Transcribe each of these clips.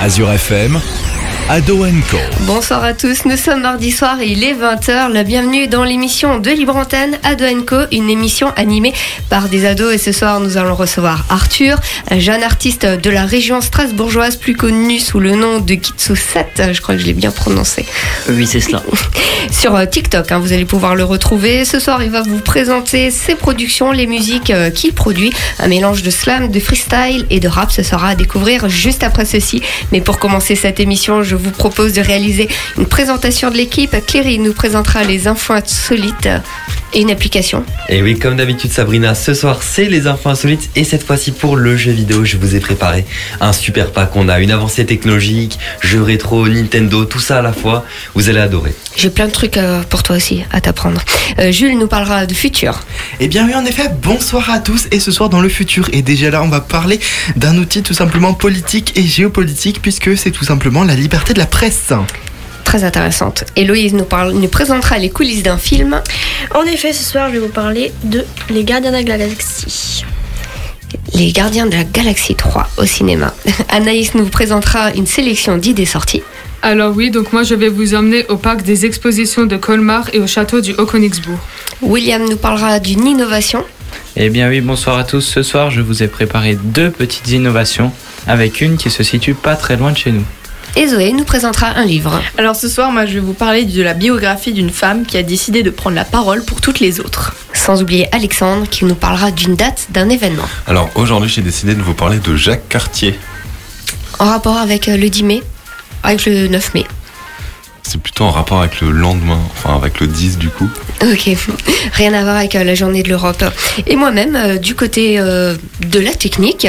Azure FM, Ado Co. Bonsoir à tous, nous sommes mardi soir et il est 20h. La bienvenue dans l'émission de Libre Antenne Ado Co, une émission animée par des ados. Et ce soir, nous allons recevoir Arthur, un jeune artiste de la région strasbourgeoise, plus connu sous le nom de Kitsu 7. Je crois que je l'ai bien prononcé. Oui, c'est cela. Sur euh, TikTok, hein, vous allez pouvoir le retrouver. Ce soir, il va vous présenter ses productions, les musiques euh, qu'il produit. Un mélange de slam, de freestyle et de rap. Ce sera à découvrir juste après ceci. Mais pour commencer cette émission, je vous propose de réaliser une présentation de l'équipe. Cléry nous présentera les infos insolites et une application. Et oui, comme d'habitude, Sabrina, ce soir, c'est les infos insolites. Et cette fois-ci, pour le jeu vidéo, je vous ai préparé un super pack. On a une avancée technologique, jeux rétro, Nintendo, tout ça à la fois. Vous allez adorer. J'ai plein de trucs euh, pour toi aussi à t'apprendre. Euh, Jules nous parlera de futur. Eh bien oui, en effet, bonsoir à tous et ce soir dans le futur. Et déjà là, on va parler d'un outil tout simplement politique et géopolitique puisque c'est tout simplement la liberté de la presse. Très intéressante. Héloïse nous, parle, nous présentera les coulisses d'un film. En effet, ce soir, je vais vous parler de Les Gardiens de la Galaxie. Les Gardiens de la Galaxie 3 au cinéma. Anaïs nous présentera une sélection d'idées sorties. Alors oui, donc moi je vais vous emmener au parc des expositions de Colmar et au château du Haut-Königsbourg. William nous parlera d'une innovation. Eh bien oui, bonsoir à tous. Ce soir, je vous ai préparé deux petites innovations, avec une qui se situe pas très loin de chez nous. Et Zoé nous présentera un livre. Alors ce soir, moi je vais vous parler de la biographie d'une femme qui a décidé de prendre la parole pour toutes les autres. Sans oublier Alexandre qui nous parlera d'une date d'un événement. Alors aujourd'hui, j'ai décidé de vous parler de Jacques Cartier. En rapport avec euh, le 10 mai, avec le 9 mai. C'est plutôt en rapport avec le lendemain, enfin avec le 10 du coup. Ok, rien à voir avec euh, la journée de l'Europe. Et moi-même, euh, du côté de la technique,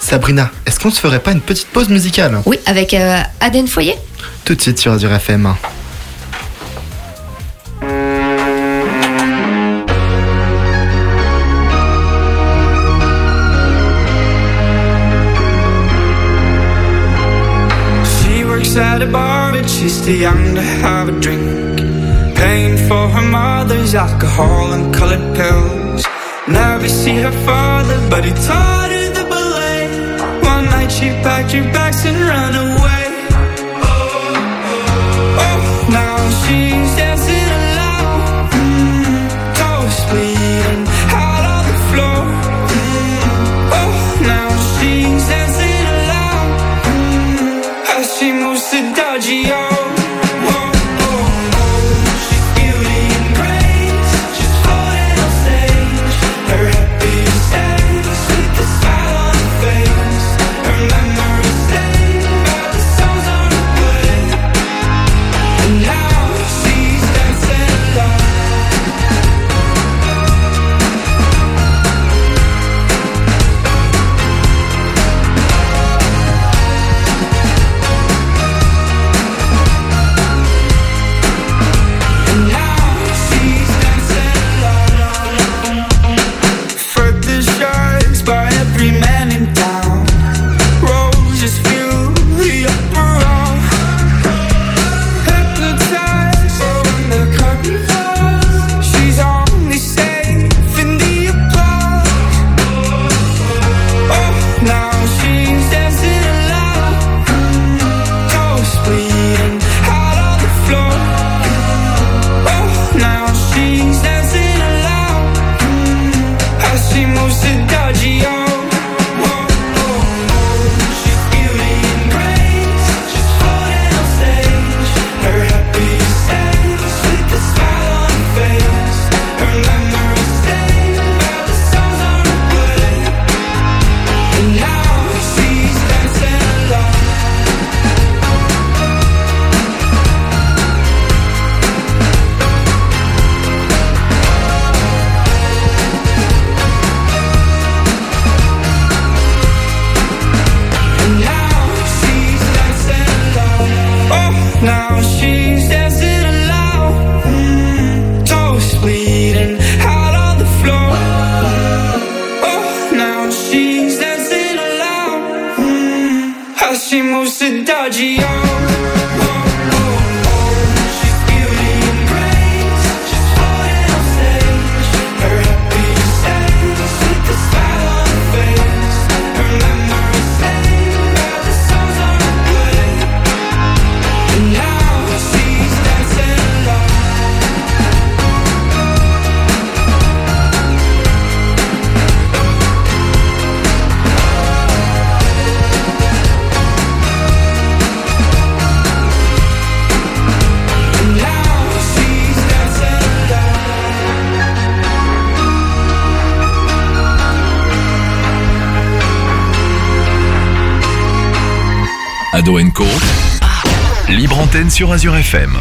Sabrina, est-ce qu'on se ferait pas une petite pause musicale? Oui, avec euh, Aden Foyer? Tout de suite sur Azure FM. She works at a bar, but she's too young to have a drink. Paying for her mother's alcohol and colored pills. Never see her father, but he taught she packed your bags and ran Sur Azure FM.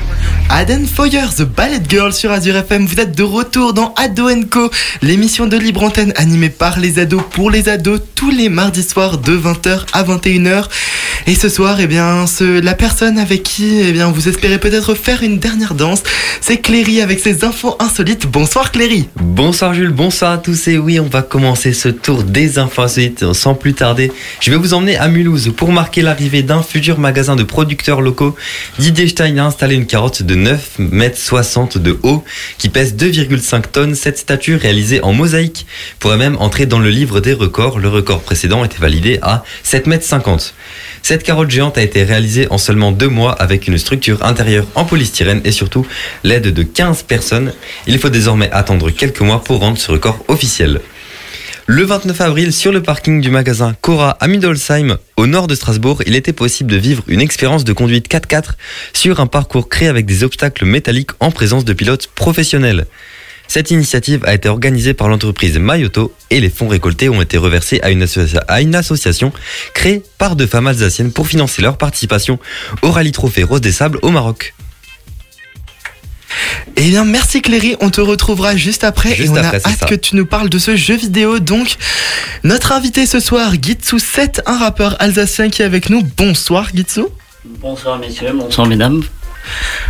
Aden Foyer, The Ballet Girl sur Azure FM. Vous êtes de retour dans Ado Co, l'émission de libre antenne animée par les ados pour les ados tous les mardis soirs de 20h à 21h. Et ce soir, eh bien, ce, la personne avec qui, eh bien, vous espérez peut-être faire une dernière danse, c'est Cléry avec ses infos insolites. Bonsoir Cléry. Bonsoir Jules, bonsoir à tous et oui, on va commencer ce tour des infos insolites sans plus tarder. Je vais vous emmener à Mulhouse pour marquer l'arrivée d'un futur magasin de producteurs locaux. Didier Stein a installé une carotte de 9 mètres 60 de haut qui pèse 2,5 tonnes. Cette statue réalisée en mosaïque pourrait même entrer dans le livre des records. Le record précédent était validé à 7 mètres 50. Cette carotte géante a été réalisée en seulement deux mois avec une structure intérieure en polystyrène et surtout l'aide de 15 personnes. Il faut désormais attendre quelques mois pour rendre ce record officiel. Le 29 avril, sur le parking du magasin Cora à Midolsheim, au nord de Strasbourg, il était possible de vivre une expérience de conduite 4x4 sur un parcours créé avec des obstacles métalliques en présence de pilotes professionnels. Cette initiative a été organisée par l'entreprise Mayoto et les fonds récoltés ont été reversés à une, associa- à une association créée par deux femmes alsaciennes pour financer leur participation au rallye trophée Rose des Sables au Maroc. Eh bien, merci Cléry, on te retrouvera juste après Juste et on après, a hâte ça. que tu nous parles de ce jeu vidéo. Donc, notre invité ce soir, Gitsu7, un rappeur alsacien qui est avec nous. Bonsoir Gitsu. Bonsoir messieurs, bonsoir mesdames.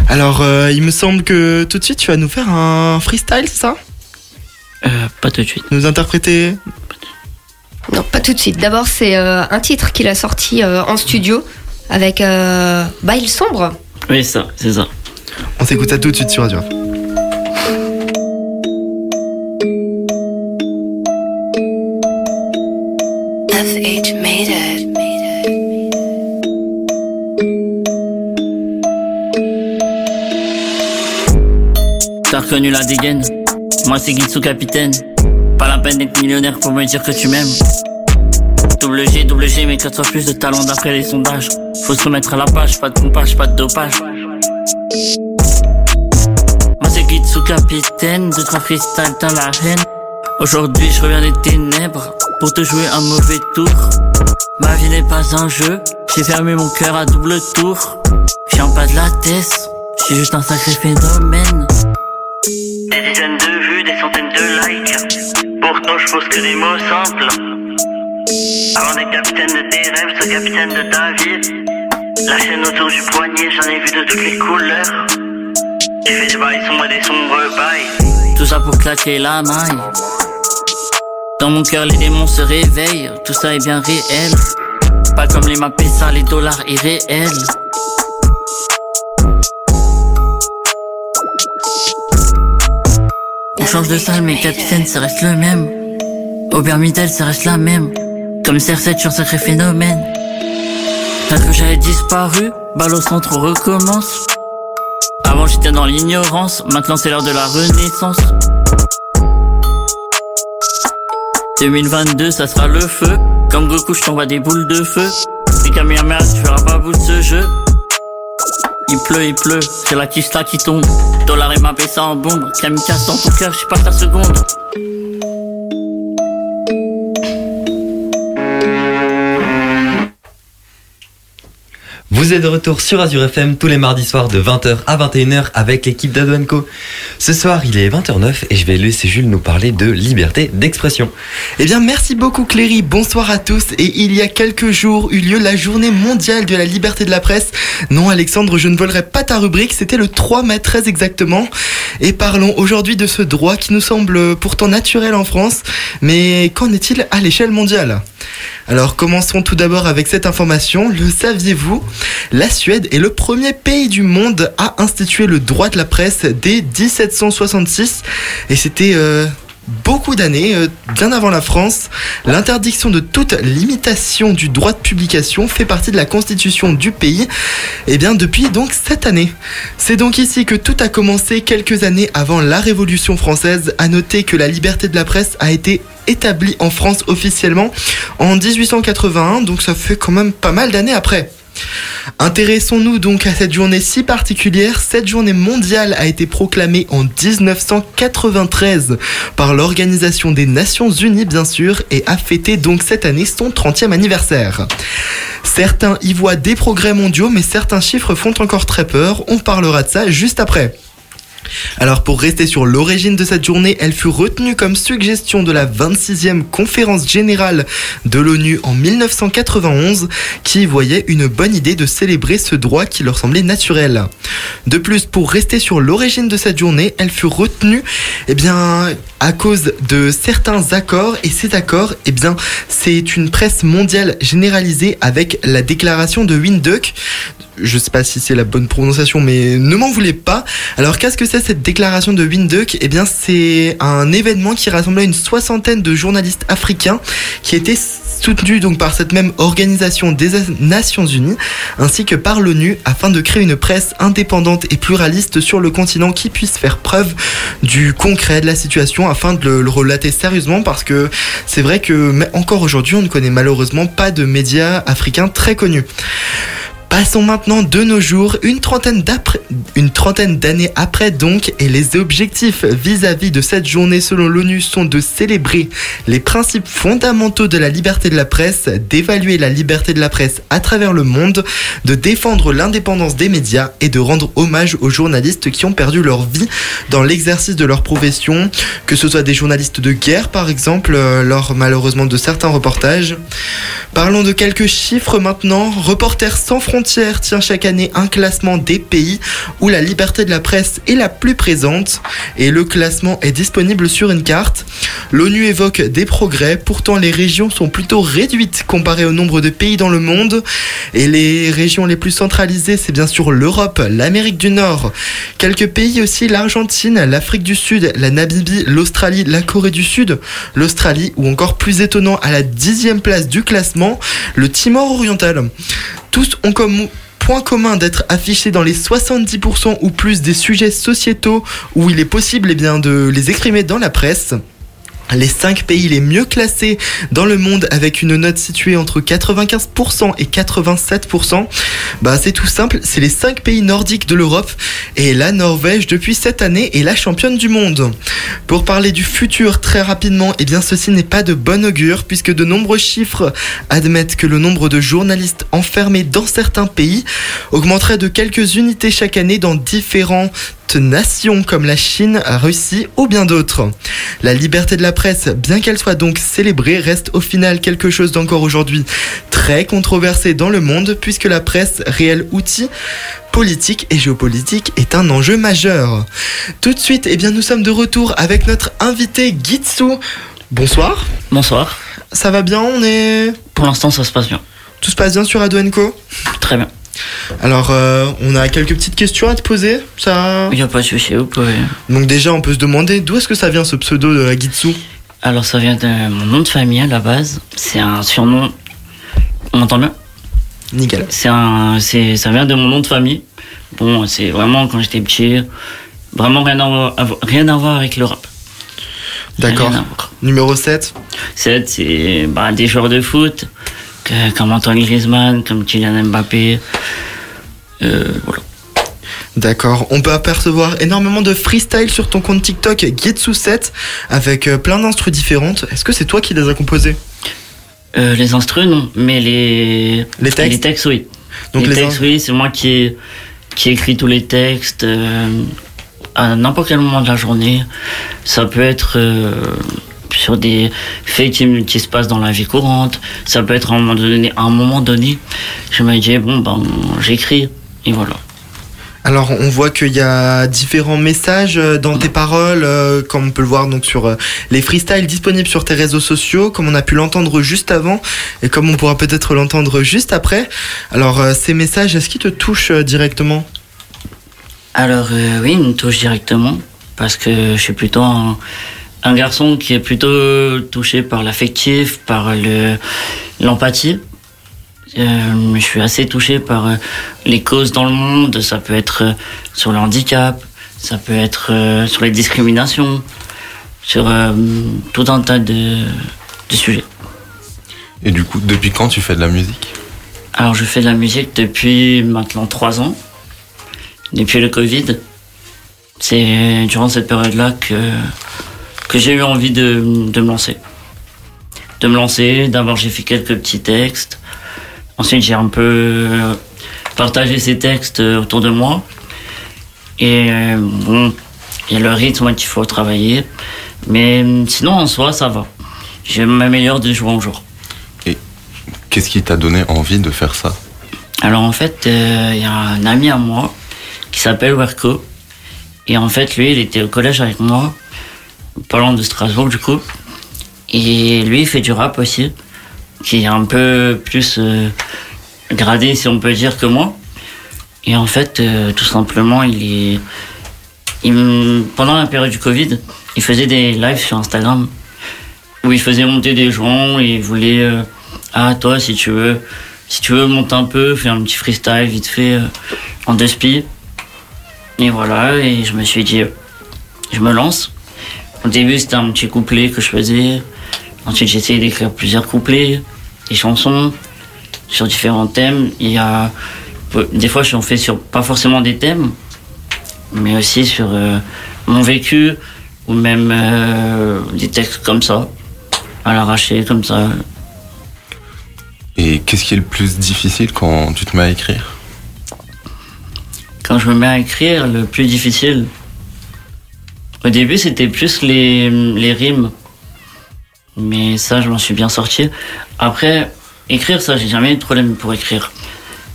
Alors, euh, il me semble que tout de suite tu vas nous faire un freestyle, c'est ça? Euh, pas tout de suite. Nous interpréter? Non, pas tout de suite. D'abord, c'est euh, un titre qu'il a sorti euh, en studio avec euh, Bail Sombre. Oui, ça, c'est ça. On s'écoute ça tout de suite sur Radio. FH made it. T'as reconnu la dégaine Moi c'est Gitsu capitaine. Pas la peine d'être millionnaire pour me dire que tu m'aimes. Double G, double G, mais 4 fois plus de talent d'après les sondages. Faut se remettre à la page, pas de pompage, pas de dopage. Dans la haine. Aujourd'hui je reviens des ténèbres pour te jouer un mauvais tour. Ma vie n'est pas un jeu, j'ai fermé mon cœur à double tour. Je viens pas de la tête, je suis juste un sacré phénomène. Des dizaines de vues, des centaines de likes. Pourtant je pose que des mots simples. Avant d'être capitaine de tes rêves, sois capitaine de ta vie. La chaîne autour du poignet, j'en ai vu de toutes les couleurs. J'ai fait des bails sombres et des sombres bails. Tout ça pour claquer la maille. Dans mon cœur, les démons se réveillent. Tout ça est bien réel. Pas comme les mappés ça, les dollars irréels. On change de salle, mais capitaine, ça reste le même. Aubermidel, ça reste la même. Comme CR7, je suis un sacré phénomène. Parce que j'avais disparu, balle au centre, recommence. Avant j'étais dans l'ignorance, maintenant c'est l'heure de la renaissance. 2022, ça sera le feu. Comme Goku, je t'envoie des boules de feu. Des Kamehameha, tu feras pas bout de ce jeu. Il pleut, il pleut, c'est la kista qui tombe. Dollar et ma ça en bombe. Kamikaze dans ton cœur, je suis pas ta seconde. Vous êtes de retour sur Azure FM tous les mardis soirs de 20h à 21h avec l'équipe d'Adoenco. Ce soir, il est 20h09 et je vais laisser Jules nous parler de liberté d'expression. Eh bien, merci beaucoup Cléry, bonsoir à tous. Et il y a quelques jours eut lieu la journée mondiale de la liberté de la presse. Non Alexandre, je ne volerai pas ta rubrique, c'était le 3 mai très exactement. Et parlons aujourd'hui de ce droit qui nous semble pourtant naturel en France. Mais qu'en est-il à l'échelle mondiale? Alors commençons tout d'abord avec cette information. Le saviez-vous? La Suède est le premier pays du monde à instituer le droit de la presse dès 1766. Et c'était... euh, beaucoup d'années, euh, bien avant la France, l'interdiction de toute limitation du droit de publication fait partie de la constitution du pays, et bien depuis donc cette année. C'est donc ici que tout a commencé quelques années avant la Révolution française. À noter que la liberté de la presse a été établie en France officiellement en 1881, donc ça fait quand même pas mal d'années après. Intéressons-nous donc à cette journée si particulière. Cette journée mondiale a été proclamée en 1993 par l'Organisation des Nations Unies, bien sûr, et a fêté donc cette année son 30e anniversaire. Certains y voient des progrès mondiaux, mais certains chiffres font encore très peur. On parlera de ça juste après. Alors pour rester sur l'origine de cette journée, elle fut retenue comme suggestion de la 26e conférence générale de l'ONU en 1991 qui voyait une bonne idée de célébrer ce droit qui leur semblait naturel. De plus, pour rester sur l'origine de cette journée, elle fut retenue eh à cause de certains accords et ces accords, eh bien, c'est une presse mondiale généralisée avec la déclaration de Windhoek je sais pas si c'est la bonne prononciation, mais ne m'en voulez pas. Alors qu'est-ce que c'est cette déclaration de Windhoek? Eh bien, c'est un événement qui rassemblait une soixantaine de journalistes africains qui étaient soutenus donc par cette même organisation des Nations Unies ainsi que par l'ONU afin de créer une presse indépendante et pluraliste sur le continent qui puisse faire preuve du concret de la situation afin de le, le relater sérieusement parce que c'est vrai que encore aujourd'hui on ne connaît malheureusement pas de médias africains très connus. Passons maintenant de nos jours, une trentaine d'après- une trentaine d'années après donc, et les objectifs vis-à-vis de cette journée selon l'ONU sont de célébrer les principes fondamentaux de la liberté de la presse, d'évaluer la liberté de la presse à travers le monde, de défendre l'indépendance des médias et de rendre hommage aux journalistes qui ont perdu leur vie dans l'exercice de leur profession, que ce soit des journalistes de guerre par exemple, euh, lors malheureusement de certains reportages. Parlons de quelques chiffres maintenant. Reporters sans frontières tient chaque année un classement des pays où la liberté de la presse est la plus présente et le classement est disponible sur une carte. L'ONU évoque des progrès, pourtant les régions sont plutôt réduites comparées au nombre de pays dans le monde et les régions les plus centralisées c'est bien sûr l'Europe, l'Amérique du Nord, quelques pays aussi l'Argentine, l'Afrique du Sud, la Namibie, l'Australie, la Corée du Sud, l'Australie ou encore plus étonnant à la dixième place du classement, le Timor oriental. Tous ont comme point commun d'être affichés dans les 70% ou plus des sujets sociétaux où il est possible eh de les exprimer dans la presse. Les 5 pays les mieux classés dans le monde avec une note située entre 95% et 87%, bah c'est tout simple, c'est les 5 pays nordiques de l'Europe et la Norvège depuis cette année est la championne du monde. Pour parler du futur très rapidement, eh bien ceci n'est pas de bon augure puisque de nombreux chiffres admettent que le nombre de journalistes enfermés dans certains pays augmenterait de quelques unités chaque année dans différents nations comme la Chine, la Russie ou bien d'autres. La liberté de la presse, bien qu'elle soit donc célébrée, reste au final quelque chose d'encore aujourd'hui très controversé dans le monde puisque la presse, réel outil politique et géopolitique, est un enjeu majeur. Tout de suite, eh bien, nous sommes de retour avec notre invité Gitsu. Bonsoir. Bonsoir. Ça va bien On est. Pour l'instant, ça se passe bien. Tout se passe bien sur Ado Co Très bien. Alors, euh, on a quelques petites questions à te poser. Ça. Il n'y a pas de souci, vous pouvez. Donc déjà, on peut se demander d'où est-ce que ça vient ce pseudo de Gitsu Alors, ça vient de mon nom de famille à la base. C'est un surnom. On m'entend bien? Nickel. C'est un, c'est, ça vient de mon nom de famille. Bon, c'est vraiment quand j'étais petit. Vraiment rien à voir, rien à voir avec le rap. D'accord. Numéro 7 7, c'est bah, des joueurs de foot, que- comme Antoine Griezmann, comme Kylian Mbappé. Euh, voilà. D'accord. On peut apercevoir énormément de freestyle sur ton compte TikTok Gitsu7 avec euh, plein d'instrus différentes. Est-ce que c'est toi qui les as composés Euh, les instrus, non, mais les, Les textes? oui. Donc les, les textes, in- oui, c'est moi qui, qui écris tous les textes euh, à n'importe quel moment de la journée. Ça peut être euh, sur des faits qui, qui se passent dans la vie courante. Ça peut être à un moment donné, à un moment donné je me dis, bon, ben, j'écris, et voilà. Alors on voit qu'il y a différents messages euh, dans tes paroles, euh, comme on peut le voir donc sur euh, les freestyles disponibles sur tes réseaux sociaux, comme on a pu l'entendre juste avant et comme on pourra peut-être l'entendre juste après. Alors euh, ces messages, est-ce qu'ils te touchent directement? Alors oui, il me touche directement parce que je suis plutôt un, un garçon qui est plutôt touché par l'affectif, par le l'empathie. Euh, je suis assez touché par euh, les causes dans le monde. Ça peut être euh, sur le handicap, ça peut être sur les discriminations, sur tout un tas de, de sujets. Et du coup, depuis quand tu fais de la musique? Alors je fais de la musique depuis maintenant trois ans, depuis le Covid. C'est durant cette période-là que, que j'ai eu envie de, de me lancer. De me lancer, d'abord j'ai fait quelques petits textes. Ensuite j'ai un peu partagé ces textes autour de moi. Et euh, bon, il y a le rythme qu'il faut travailler. Mais sinon en soi ça va. Je m'améliore de jour en jour. Qu'est-ce qui t'a donné envie de faire ça? Alors en fait, euh, il y a un ami à moi qui s'appelle Werko. Et en fait, lui, il était au collège avec moi, loin de Strasbourg du coup. Et lui, il fait du rap aussi, qui est un peu plus euh, gradé, si on peut dire, que moi. Et en fait, euh, tout simplement, il est. pendant la période du Covid, il faisait des lives sur Instagram où il faisait monter des gens et il voulait. euh, ah, toi, si tu veux, si tu veux monter un peu, faire un petit freestyle vite fait euh, en deux spies. Et voilà, et je me suis dit, je me lance. Au début, c'était un petit couplet que je faisais. Ensuite, j'ai essayé d'écrire plusieurs couplets, des chansons sur différents thèmes. Il y a, des fois, j'en fais sur pas forcément des thèmes, mais aussi sur euh, mon vécu ou même euh, des textes comme ça, à l'arraché, comme ça. Et qu'est-ce qui est le plus difficile quand tu te mets à écrire? Quand je me mets à écrire, le plus difficile, au début, c'était plus les, les rimes. Mais ça, je m'en suis bien sorti. Après, écrire, ça, j'ai jamais eu de problème pour écrire.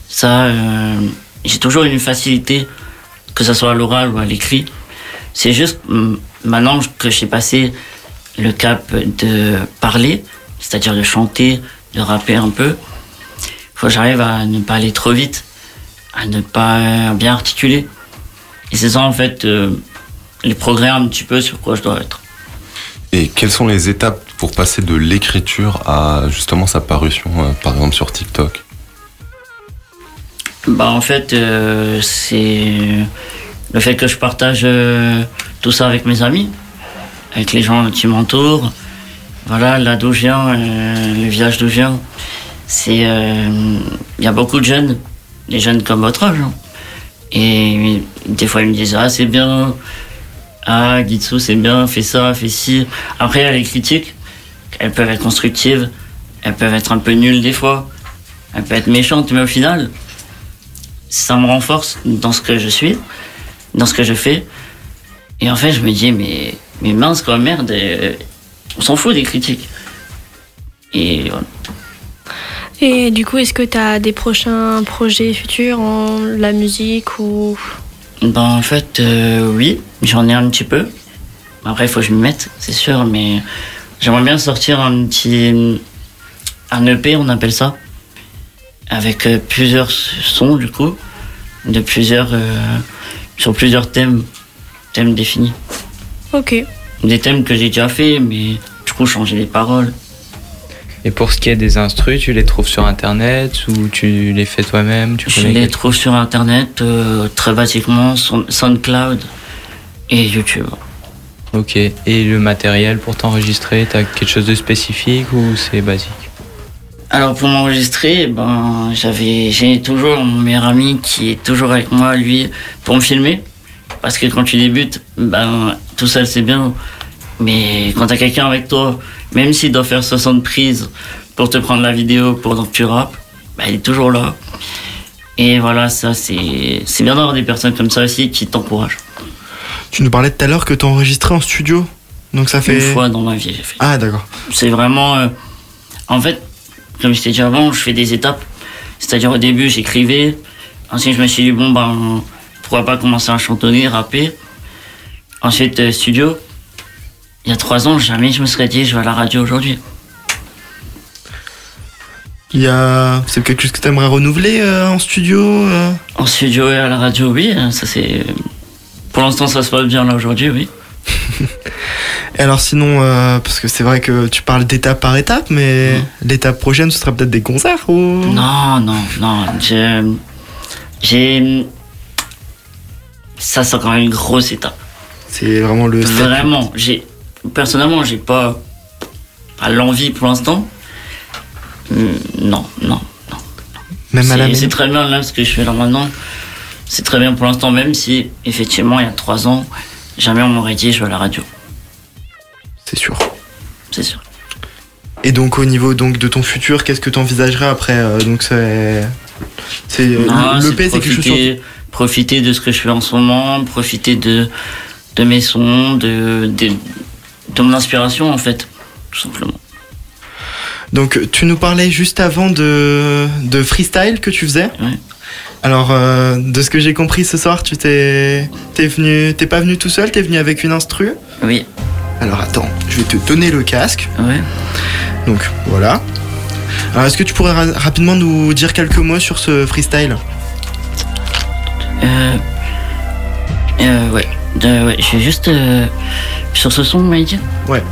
Ça, euh, j'ai toujours une facilité, que ce soit à l'oral ou à l'écrit. C'est juste hum, maintenant que j'ai passé le cap de parler, c'est-à-dire de chanter, de rapper un peu, faut que j'arrive à ne pas aller trop vite, à ne pas bien articuler. Et c'est ça, en fait, euh, les progrès un petit peu sur quoi je dois être. Et quelles sont les étapes pour passer de l'écriture à justement sa parution, euh, par exemple sur TikTok? Bah en fait, euh, c'est le fait que je partage euh, tout ça avec mes amis, avec les gens qui m'entourent. Voilà, là d'où je viens, euh, le village d'où je viens, c'est il y a beaucoup de jeunes, des jeunes comme votre âge. hein. Et des fois ils me disent ah c'est bien, ah Gitsu c'est bien, fais ça, fais ci. Après il y a les critiques, elles peuvent être constructives, elles peuvent être un peu nulles des fois, elles peuvent être méchantes, mais au final ça me renforce dans ce que je suis, dans ce que je fais. Et en fait, je me dis, mais, mais mince, quoi, merde, euh, on s'en fout des critiques. Et voilà. Et du coup, est-ce que tu as des prochains projets futurs en la musique ou? Ben, en fait, euh, oui, j'en ai un petit peu. Après, il faut que je m'y mette, c'est sûr, mais j'aimerais bien sortir un petit. un EP, on appelle ça. Avec euh, plusieurs sons, du coup, de plusieurs. euh, sur plusieurs thèmes, thèmes définis. Ok. Des thèmes que j'ai déjà fait, mais du coup, changer les paroles. Et pour ce qui est des instrus, tu les trouves sur internet ou tu les fais toi-même Je les trouve sur internet, euh, très basiquement, sur SoundCloud et YouTube. Ok. Et le matériel pour t'enregistrer, t'as quelque chose de spécifique ou c'est basique? Alors pour m'enregistrer, ben j'avais j'ai toujours mon meilleur ami qui est toujours avec moi lui pour me filmer parce que quand tu débutes, ben tout seul c'est bien, mais quand t'as quelqu'un avec toi, même s'il doit faire 60 prises pour te prendre la vidéo pendant que tu rappes, ben, il est toujours là. Et voilà, ça c'est c'est bien d'avoir des personnes comme ça aussi qui t'encouragent. Tu nous parlais tout à l'heure que tu enregistré en studio. Donc ça fait. Une fois dans ma vie, j'ai fait. Ah, d'accord. C'est vraiment. euh, en fait, comme je t'ai dit avant, je fais des étapes. C'est-à-dire au début, j'écrivais. Ensuite, je me suis dit, bon, ben, pourquoi pas commencer à chantonner, rapper. Ensuite, euh, studio. Il y a trois ans, jamais je me serais dit, je vais à la radio aujourd'hui. Il y a. C'est quelque chose que tu aimerais renouveler euh, en studio En studio et à la radio, oui, hein, ça c'est. Pour l'instant, ça se passe bien là aujourd'hui, oui. Et alors sinon, euh, parce que c'est vrai que tu parles d'étape par étape, mais l'étape prochaine, ce sera peut-être des concerts ou? Non, non, non. J'ai. J'ai. Ça, c'est encore une grosse étape. C'est vraiment le. Vraiment, j'ai personnellement, j'ai pas, pas l'envie pour l'instant. Hum, Non, non. Même à la. C'est très bien là ce que je fais là maintenant. C'est très bien pour l'instant, même si effectivement il y a trois ans, jamais on m'aurait dit je vais à la radio. C'est sûr. C'est sûr. Et donc au niveau donc de ton futur, qu'est-ce que tu envisagerais après euh, Donc c'est c'est Non, le c'est P c'est quelque chose profiter, profiter de ce que je fais en ce moment, profiter de, de mes sons, de, de, de mon inspiration en fait, tout simplement. Donc tu nous parlais juste avant de, de freestyle que tu faisais. Ouais. Alors euh, de ce que j'ai compris ce soir, tu t'es t'es venu t'es pas venu tout seul, t'es venu avec une instru. Oui. Alors attends, je vais te donner le casque. Ouais. Donc voilà. Alors est-ce que tu pourrais ra- rapidement nous dire quelques mots sur ce freestyle? Euh, euh, ouais. De, ouais, je vais juste euh, sur ce son, vous m'avez dit Ouais.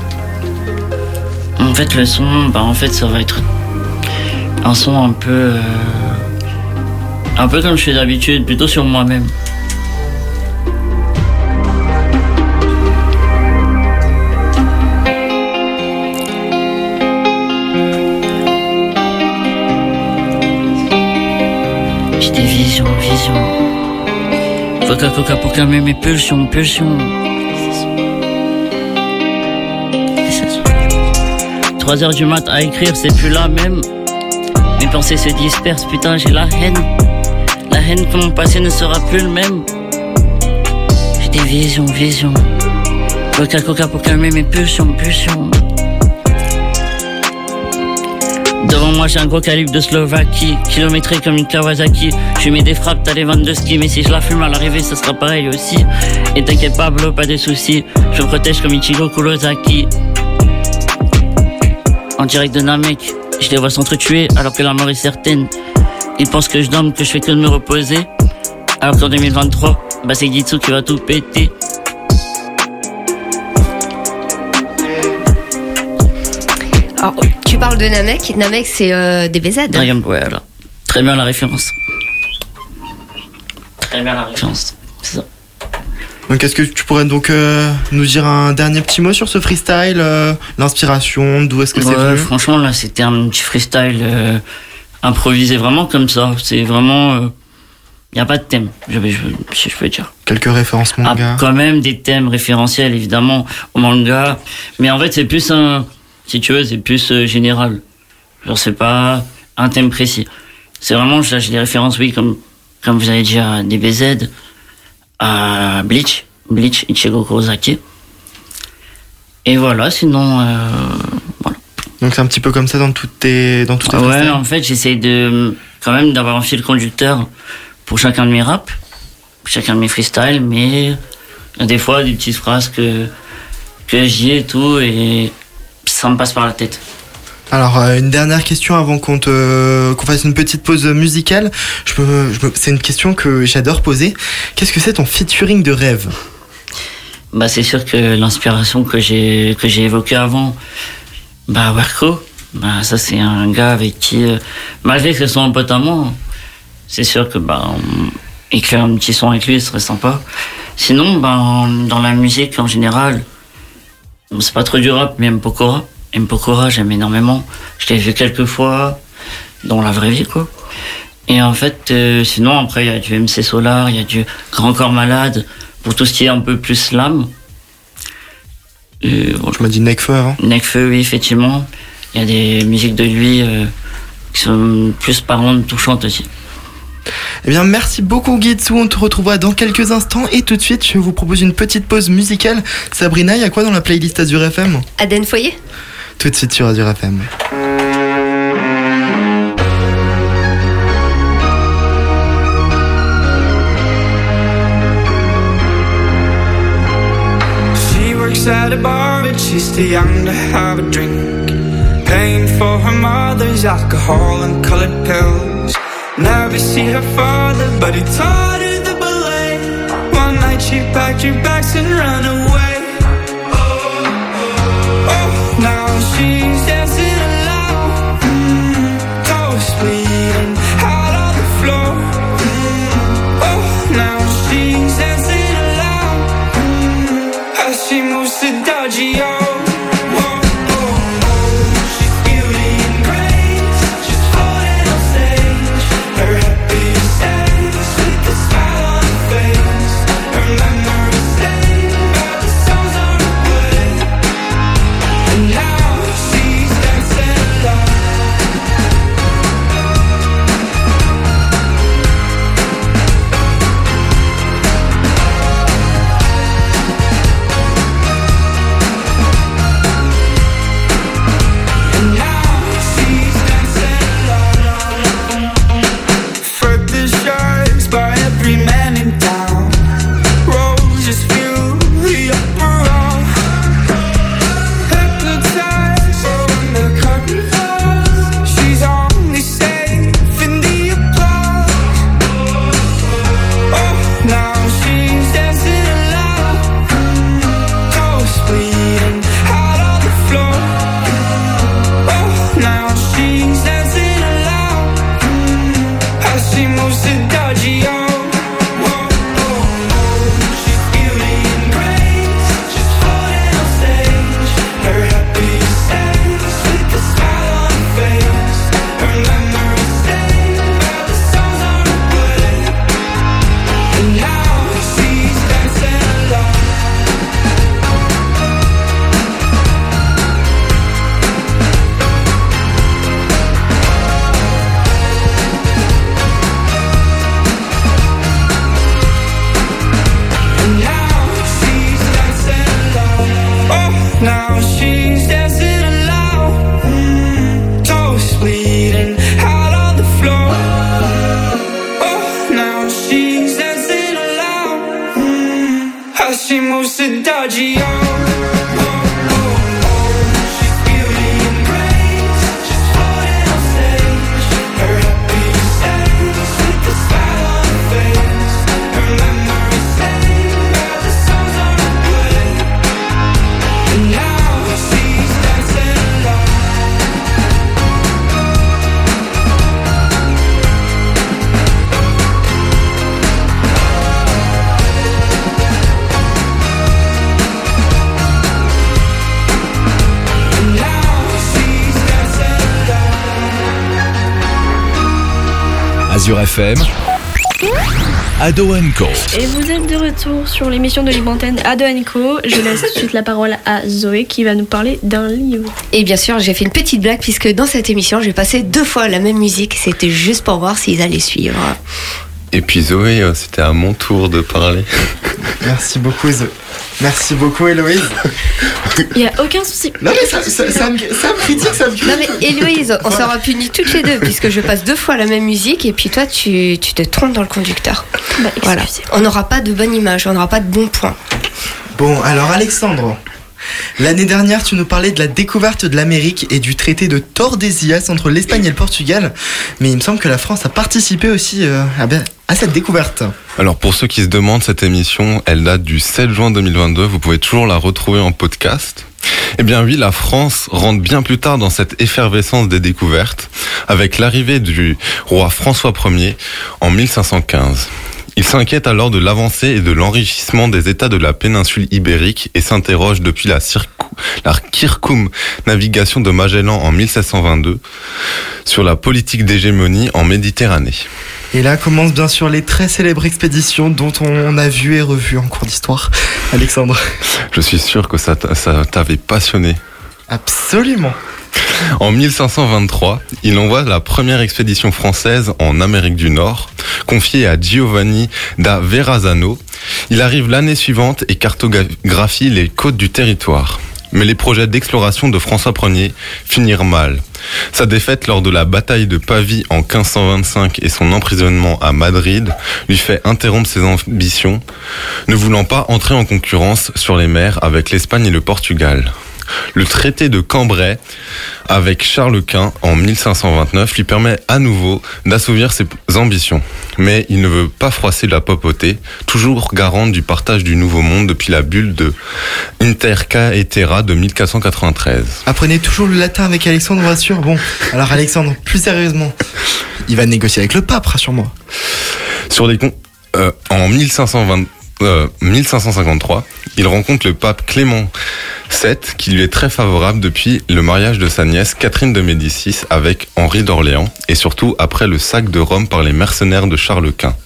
En fait, le son, bah en fait, ça va être un son un peu, euh, un peu comme je fais d'habitude, plutôt sur moi-même. J'ai des visions, visions. Coca Coca pour calmer mes pulsions, pulsions. 3 heures du mat à écrire, c'est plus la même. Mes pensées se dispersent, putain, j'ai la haine. Haine que mon passé ne sera plus le même. J'ai des visions, visions. Coca Coca pour calmer mes pulsions, pulsions. Devant moi j'ai un gros calibre de Slovaquie Kilométré comme une Kawasaki Je mets des frappes, t'as les vannes de ski Mais si je la fume à l'arrivée ça sera pareil aussi Et t'inquiète Pablo, pas de soucis Je me protège comme Ichigo Kurosaki En direct de Namek Je les vois s'entretuer alors que la mort est certaine Ils pensent que je dorme, que je fais que de me reposer Alors qu'en 2023 Bah c'est Gitsu qui va tout péter Alors, tu parles de Namek. Namek, c'est euh, DBZ. Dragon Ball, voilà. Très bien la référence Très bien la référence C'est ça Donc est-ce que tu pourrais donc euh, nous dire un dernier petit mot sur ce freestyle, euh, l'inspiration, d'où est-ce que c'est Ouais, venu? franchement, là, c'était un petit freestyle euh, improvisé vraiment comme ça. C'est vraiment. Il n'y a pas de thème, je, je- si je peux dire. Quelques références Ah, manga. quand même des thèmes référentiels, évidemment, au manga. Mais en fait, c'est plus un. Si tu veux, c'est plus euh, général. Genre, c'est pas un thème précis. C'est vraiment, là, j'ai des références, oui, comme, comme vous avez dit, à DBZ, à Bleach, Bleach, Ichigo Kurosaki. Et voilà, sinon. euh, Donc c'est un petit peu comme ça dans toutes tes dans toutes tes Ouais, en fait, j'essaye de quand même d'avoir un fil conducteur pour chacun de mes raps, chacun de mes freestyles, mais il y a des fois des petites phrases que que j'y ai et tout et ça me passe par la tête. Alors euh, une dernière question avant qu'on te qu'on fasse une petite pause musicale. Je me, je me- c'est une question que j'adore poser. Qu'est-ce que c'est ton featuring de rêve? Bah c'est sûr que l'inspiration que j'ai que j'ai évoquée avant, bah Werko, bah ça c'est un gars avec qui, euh, malgré que ce soit un pote à moi, c'est sûr que bah écrire un petit son avec lui ce serait sympa. Sinon bah dans la musique en général, c'est pas trop du rap mais Mpokora, Mpokora j'aime énormément. Je l'ai vu quelques fois dans la vraie vie quoi. Et en fait, euh, sinon après il y a du MC Solar, il y a du Grand Corps Malade pour tout ce qui est un peu plus slam. Euh, Tu m'as dit Nekfeu avant. Nekfeu, oui, effectivement. Il y a des musiques de lui euh, qui sont plus parlantes, touchantes aussi. Eh bien merci beaucoup Gitsu, on te retrouvera dans quelques instants et tout de suite je vous propose une petite pause musicale. Sabrina, il y a quoi dans la playlist Azure FM Aden Foyer? Tout de suite sur Azure FM. She's too young to have a drink. Paying for her mother's alcohol and colored pills. Never see her father, but he taught her the ballet. One night she packed her bags and ran away. Oh, now she's dancing alone. Mm, on the floor. Mm, oh, now she's dancing alone. Mm, as she moves to Azure FM, Ado Co. Et vous êtes de retour sur l'émission de Libre Antenne Ado Co. Je laisse tout de suite la parole à Zoé qui va nous parler d'un livre. Et bien sûr, j'ai fait une petite blague puisque dans cette émission, j'ai passé deux fois la même musique. C'était juste pour voir s'ils allaient suivre. Et puis Zoé, euh, c'était à mon tour de parler. Merci beaucoup, Zo- Merci beaucoup, Héloïse. Il n'y a aucun souci. Non, mais ça, ça, ça me, ça me critique, ça me critique. Non mais Héloïse, on sera punis toutes les deux puisque je passe deux fois la même musique et puis toi tu, tu te trompes dans le conducteur. voilà. On n'aura pas de bonne image, on n'aura pas de bons points. Bon, alors Alexandre, l'année dernière, tu nous parlais de la découverte de l'Amérique et du traité de Tordesillas entre l'Espagne et le Portugal, mais il me semble que la France a participé aussi euh, à, à cette découverte. Alors pour ceux qui se demandent, cette émission, elle date du 7 juin 2022. Vous pouvez toujours la retrouver en podcast. Eh bien oui, la France rentre bien plus tard dans cette effervescence des découvertes, avec l'arrivée du roi François Ier en 1515. Il s'inquiète alors de l'avancée et de l'enrichissement des États de la péninsule ibérique et s'interroge depuis la, circou- la Kirkoum navigation de Magellan en 1722 sur la politique d'hégémonie en Méditerranée. Et là commencent bien sûr les très célèbres expéditions dont on a vu et revu en cours d'histoire. Alexandre. Je suis sûr que ça t'avait passionné. Absolument. En 1523, il envoie la première expédition française en Amérique du Nord, confiée à Giovanni da Verrazzano. Il arrive l'année suivante et cartographie les côtes du territoire. Mais les projets d'exploration de François Ier finirent mal. Sa défaite lors de la bataille de Pavie en 1525 et son emprisonnement à Madrid lui fait interrompre ses ambitions, ne voulant pas entrer en concurrence sur les mers avec l'Espagne et le Portugal. Le traité de Cambrai avec Charles Quint en 1529 lui permet à nouveau d'assouvir ses ambitions. Mais il ne veut pas froisser la papauté, toujours garante du partage du Nouveau Monde depuis la bulle de Intercaetera de 1493. Apprenez toujours le latin avec Alexandre, rassure. Bon, alors Alexandre, plus sérieusement, il va négocier avec le pape, rassure-moi. Sur les con- euh, en 1520, euh, 1553, il rencontre le pape Clément VII qui lui est très favorable depuis le mariage de sa nièce Catherine de Médicis avec Henri d'Orléans et surtout après le sac de Rome par les mercenaires de Charles Quint.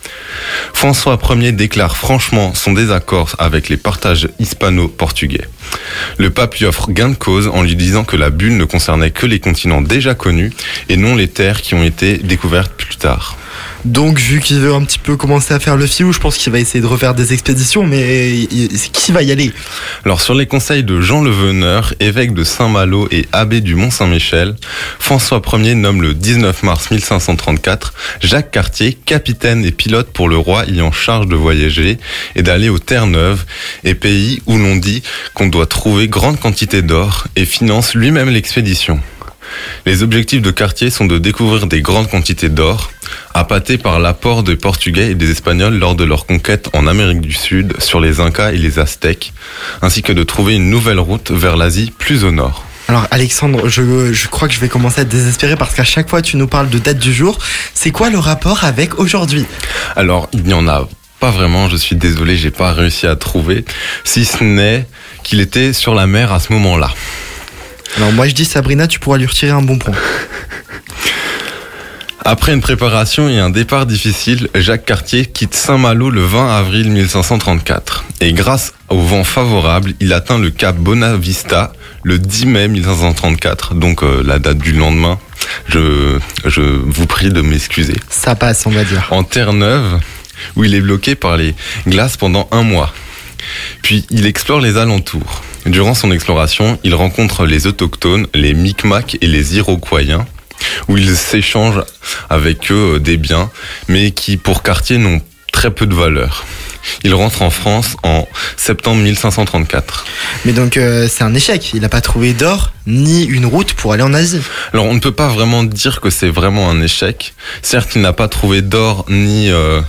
François Ier déclare franchement son désaccord avec les partages hispano-portugais. Le pape lui offre gain de cause en lui disant que la bulle ne concernait que les continents déjà connus et non les terres qui ont été découvertes plus tard. Donc, vu qu'il veut un petit peu commencer à faire le filou, je pense qu'il va essayer de refaire des expéditions, mais qui va y aller? Alors sur les conseils de Jean le Veneur, évêque de Saint-Malo et abbé du Mont-Saint-Michel, François Ier nomme le 19 mars 1534 Jacques Cartier capitaine et pilote pour le roi ayant charge de voyager et d'aller aux terres neuves et pays où l'on dit qu'on doit trouver grande quantité d'or et finance lui-même l'expédition. Les objectifs de Cartier sont de découvrir des grandes quantités d'or, appâtés par l'apport des Portugais et des Espagnols lors de leur conquête en Amérique du Sud sur les Incas et les Aztèques, ainsi que de trouver une nouvelle route vers l'Asie plus au nord. Alors Alexandre, je, je crois que je vais commencer à être désespéré parce qu'à chaque fois tu nous parles de date du jour. C'est quoi le rapport avec aujourd'hui? Alors, il n'y en a pas vraiment, je suis désolé, j'ai pas réussi à trouver, si ce n'est qu'il était sur la mer à ce moment-là. Alors moi je dis Sabrina, tu pourras lui retirer un bon point. Après une préparation et un départ difficile, Jacques Cartier quitte Saint-Malo le 20 avril 1534. Et grâce au vent favorable, il atteint le cap Bonavista le 10 mai 1534, donc euh, la date du lendemain. Je, je vous prie de m'excuser. Ça passe, on va dire. En Terre-Neuve, où il est bloqué par les glaces pendant un mois. Puis il explore les alentours. Durant son exploration, il rencontre les autochtones, les Micmacs et les Iroquoiens, où il s'échange avec eux euh, des biens, mais qui pour Cartier n'ont très peu de valeur. Il rentre en France en septembre 1534. Mais donc euh, c'est un échec, il n'a pas trouvé d'or ni une route pour aller en Asie. Alors on ne peut pas vraiment dire que c'est vraiment un échec. Certes, il n'a pas trouvé d'or ni euh,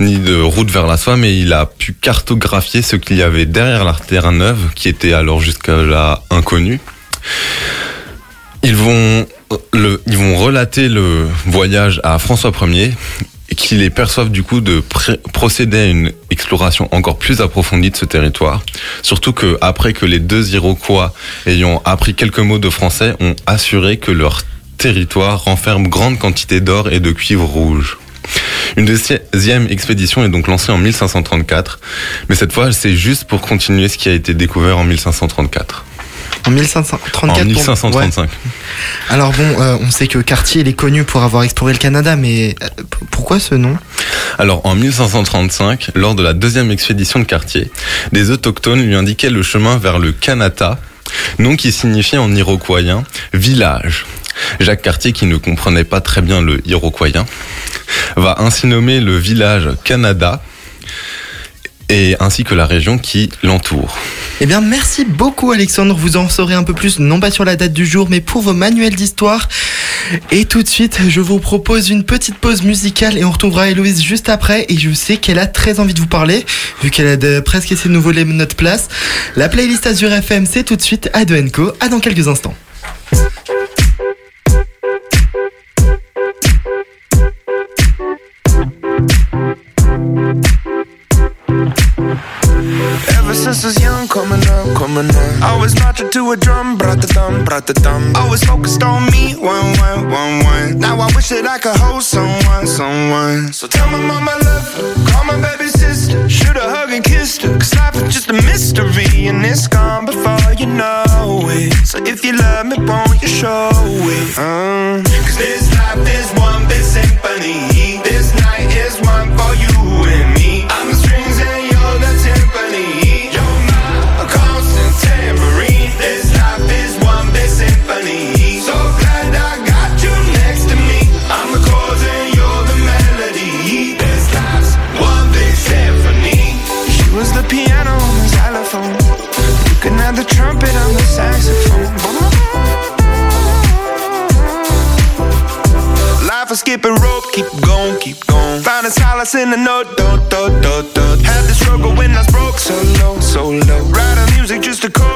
ni de route vers la soie, mais il a pu cartographier ce qu'il y avait derrière la Terre Neuve, qui était alors jusqu'à là inconnu. Ils vont ils vont relater le voyage à François Ier qui les perçoivent du coup de procéder à une exploration encore plus approfondie de ce territoire. Surtout que après que les deux Iroquois ayant appris quelques mots de français ont assuré que leur territoire renferme grande quantité d'or et de cuivre rouge. Une deuxième expédition est donc lancée en 1534, mais cette fois c'est juste pour continuer ce qui a été découvert en 1534. En 1534 En pour- 1535. Ouais. Alors bon, euh, on sait que Cartier il est connu pour avoir exploré le Canada, mais euh, pourquoi ce nom? Alors en 1535, lors de la deuxième expédition de Cartier, des autochtones lui indiquaient le chemin vers le Kanata, nom qui signifiait en iroquoien village. Jacques Cartier, qui ne comprenait pas très bien le iroquoien, va ainsi nommer le village Canada et ainsi que la région qui l'entoure. Eh bien, merci beaucoup Alexandre. Vous en saurez un peu plus, non pas sur la date du jour, mais pour vos manuels d'histoire. Et tout de suite, je vous propose une petite pause musicale et on retrouvera Héloïse juste après. Et je sais qu'elle a très envie de vous parler, vu qu'elle a presque essayé de nous voler notre place. La playlist Azure FM, c'est tout de suite à Doenco. À dans quelques instants. Up. Always marching to a drum, brought the thumb, brought the thumb. Always focused on me, one, one, one, one. Now I wish that I could hold someone, someone. So tell my mama I love her, call my baby sister. Should have hugged and kissed her, cause life is just a mystery, and it's gone before you know it. So if you love me, won't you show it? Uh. Cause this life is one big symphony. This night is one for you skipping rope, keep going, keep going. Finding solace in the note, do, do, do, do. Had the struggle when I was broke, so low, so low. Writing music just to cope,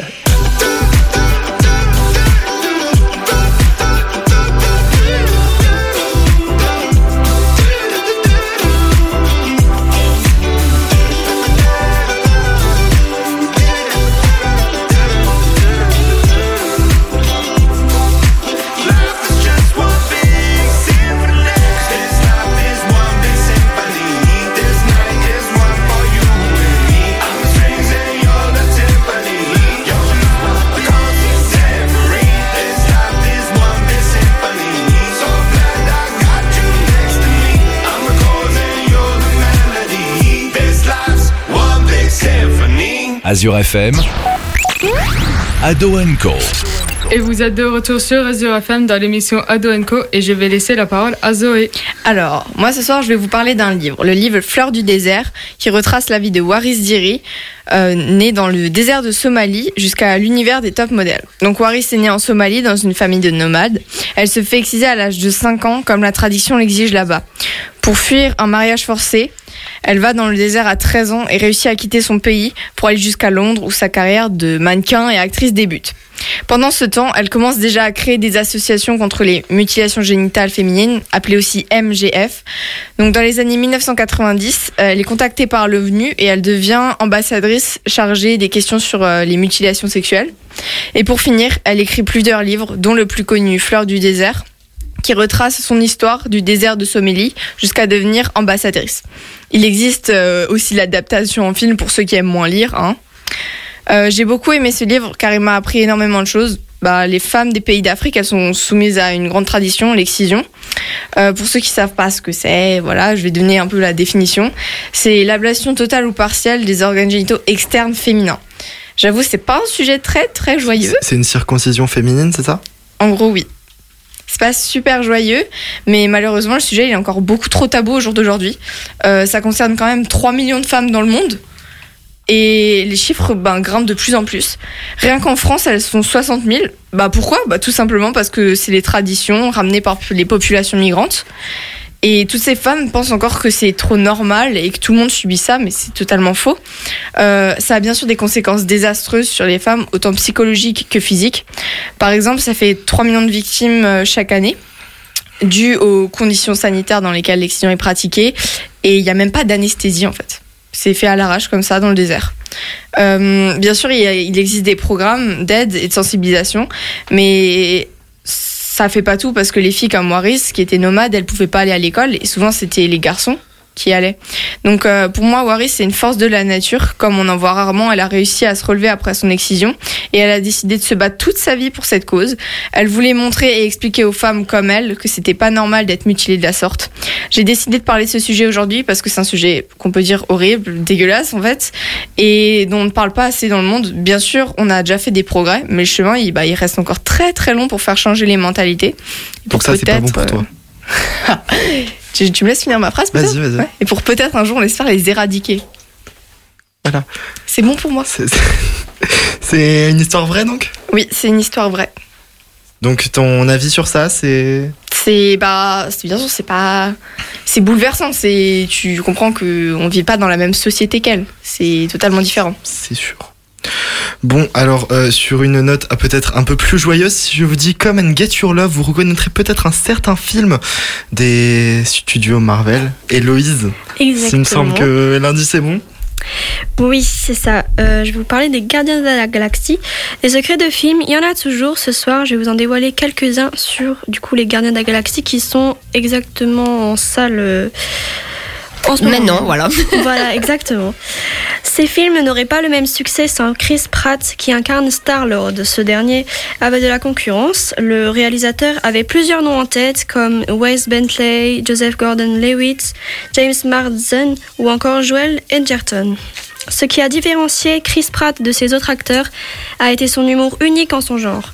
Azure FM, Ado Co. Et vous êtes de retour sur Azure FM dans l'émission Ado Co et je vais laisser la parole à Zoé. Alors, moi ce soir, je vais vous parler d'un livre, le livre Fleurs du désert, qui retrace la vie de Waris Diri, euh, né dans le désert de Somalie jusqu'à l'univers des top modèles. Donc Waris est née en Somalie dans une famille de nomades. Elle se fait exciser à l'âge de 5 ans, comme la tradition l'exige là-bas. Pour fuir un mariage forcé, elle va dans le désert à 13 ans et réussit à quitter son pays pour aller jusqu'à Londres où sa carrière de mannequin et actrice débute. Pendant ce temps, elle commence déjà à créer des associations contre les mutilations génitales féminines, appelées aussi MGF. Donc dans les années 1990, euh, elle est contactée par l'ONU et elle devient ambassadrice chargée des questions sur euh, les mutilations sexuelles. Et pour finir, elle écrit plusieurs livres, dont le plus connu Fleurs du désert, qui retrace son histoire du désert de Somalie jusqu'à devenir ambassadrice. Il existe euh, aussi l'adaptation en film pour ceux qui aiment moins lire. Hein. Euh, J'ai beaucoup aimé ce livre car il m'a appris énormément de choses. Bah, les femmes des pays d'Afrique, elles sont soumises à une grande tradition, l'excision. Euh, pour ceux qui savent pas ce que c'est, voilà, je vais donner un peu la définition. C'est l'ablation totale ou partielle des organes génitaux externes féminins. J'avoue, c'est pas un sujet très très joyeux. C'est une circoncision féminine, c'est ça? En gros, oui. C'est pas super joyeux, mais malheureusement, le sujet il est encore beaucoup trop tabou au jour d'aujourd'hui. Euh, ça concerne quand même 3 millions de femmes dans le monde. Et les chiffres ben, grimpent de plus en plus. Rien qu'en France, elles sont 60 000. Bah pourquoi? Bah, Tout simplement parce que c'est les traditions ramenées par les populations migrantes. Et toutes ces femmes pensent encore que c'est trop normal et que tout le monde subit ça, mais c'est totalement faux. Euh, ça a bien sûr des conséquences désastreuses sur les femmes, autant psychologiques que physiques. Par exemple, ça fait 3 millions de victimes euh, chaque année dues aux conditions sanitaires dans lesquelles l'excision est pratiquée. Et il n'y a même pas d'anesthésie en fait. C'est fait à l'arrache comme ça dans le désert. Euh, bien sûr, il, il existe des programmes d'aide et de sensibilisation, mais ça fait pas tout parce que les filles comme Waris, qui étaient nomades, elles pouvaient pas aller à l'école et souvent c'était les garçons qui y allaient. Donc euh, pour moi, Waris, c'est une force de la nature. Comme on en voit rarement, elle a réussi à se relever après son excision et elle a décidé de se battre toute sa vie pour cette cause. Elle voulait montrer et expliquer aux femmes comme elle que c'était pas normal d'être mutilée de la sorte. J'ai décidé de parler de ce sujet aujourd'hui parce que c'est un sujet qu'on peut dire horrible, dégueulasse en fait, et dont on ne parle pas assez dans le monde. Bien sûr, on a déjà fait des progrès, mais le chemin, il, bah, il reste encore très très long pour faire changer les mentalités. Donc ça, c'est pas bon pour toi. Tu, tu me laisses finir ma phrase Vas-y, vas-y. Ouais. Et pour peut-être un jour, on espère les éradiquer. Voilà. C'est bon pour moi. C'est- C'est une histoire vraie donc? Oui, c'est une histoire vraie. Donc ton avis sur ça, c'est... C'est bah, c'est bien sûr, c'est pas, c'est bouleversant. C'est, tu comprends que on vit pas dans la même société qu'elle. C'est totalement différent. C'est sûr. Bon, alors euh, sur une note euh, peut-être un peu plus joyeuse, si je vous dis Come and Get Your Love, vous reconnaîtrez peut-être un certain film des studios Marvel. Héloïse, il me semble Exactement. que l'indice est bon. Oui, c'est ça. Euh, je vais vous parler des Gardiens de la Galaxie. Les secrets de films, il y en a toujours. Ce soir, je vais vous en dévoiler quelques-uns sur du coup les Gardiens de la Galaxie qui sont exactement en salle. euh, en ce moment. Maintenant, voilà. voilà, exactement. Ces films n'auraient pas le même succès sans Chris Pratt qui incarne Star-Lord. Ce dernier avait de la concurrence. Le réalisateur avait plusieurs noms en tête comme Wes Bentley, Joseph Gordon-Levitt, James Marsden ou encore Joel Edgerton. Ce qui a différencié Chris Pratt de ses autres acteurs a été son humour unique en son genre.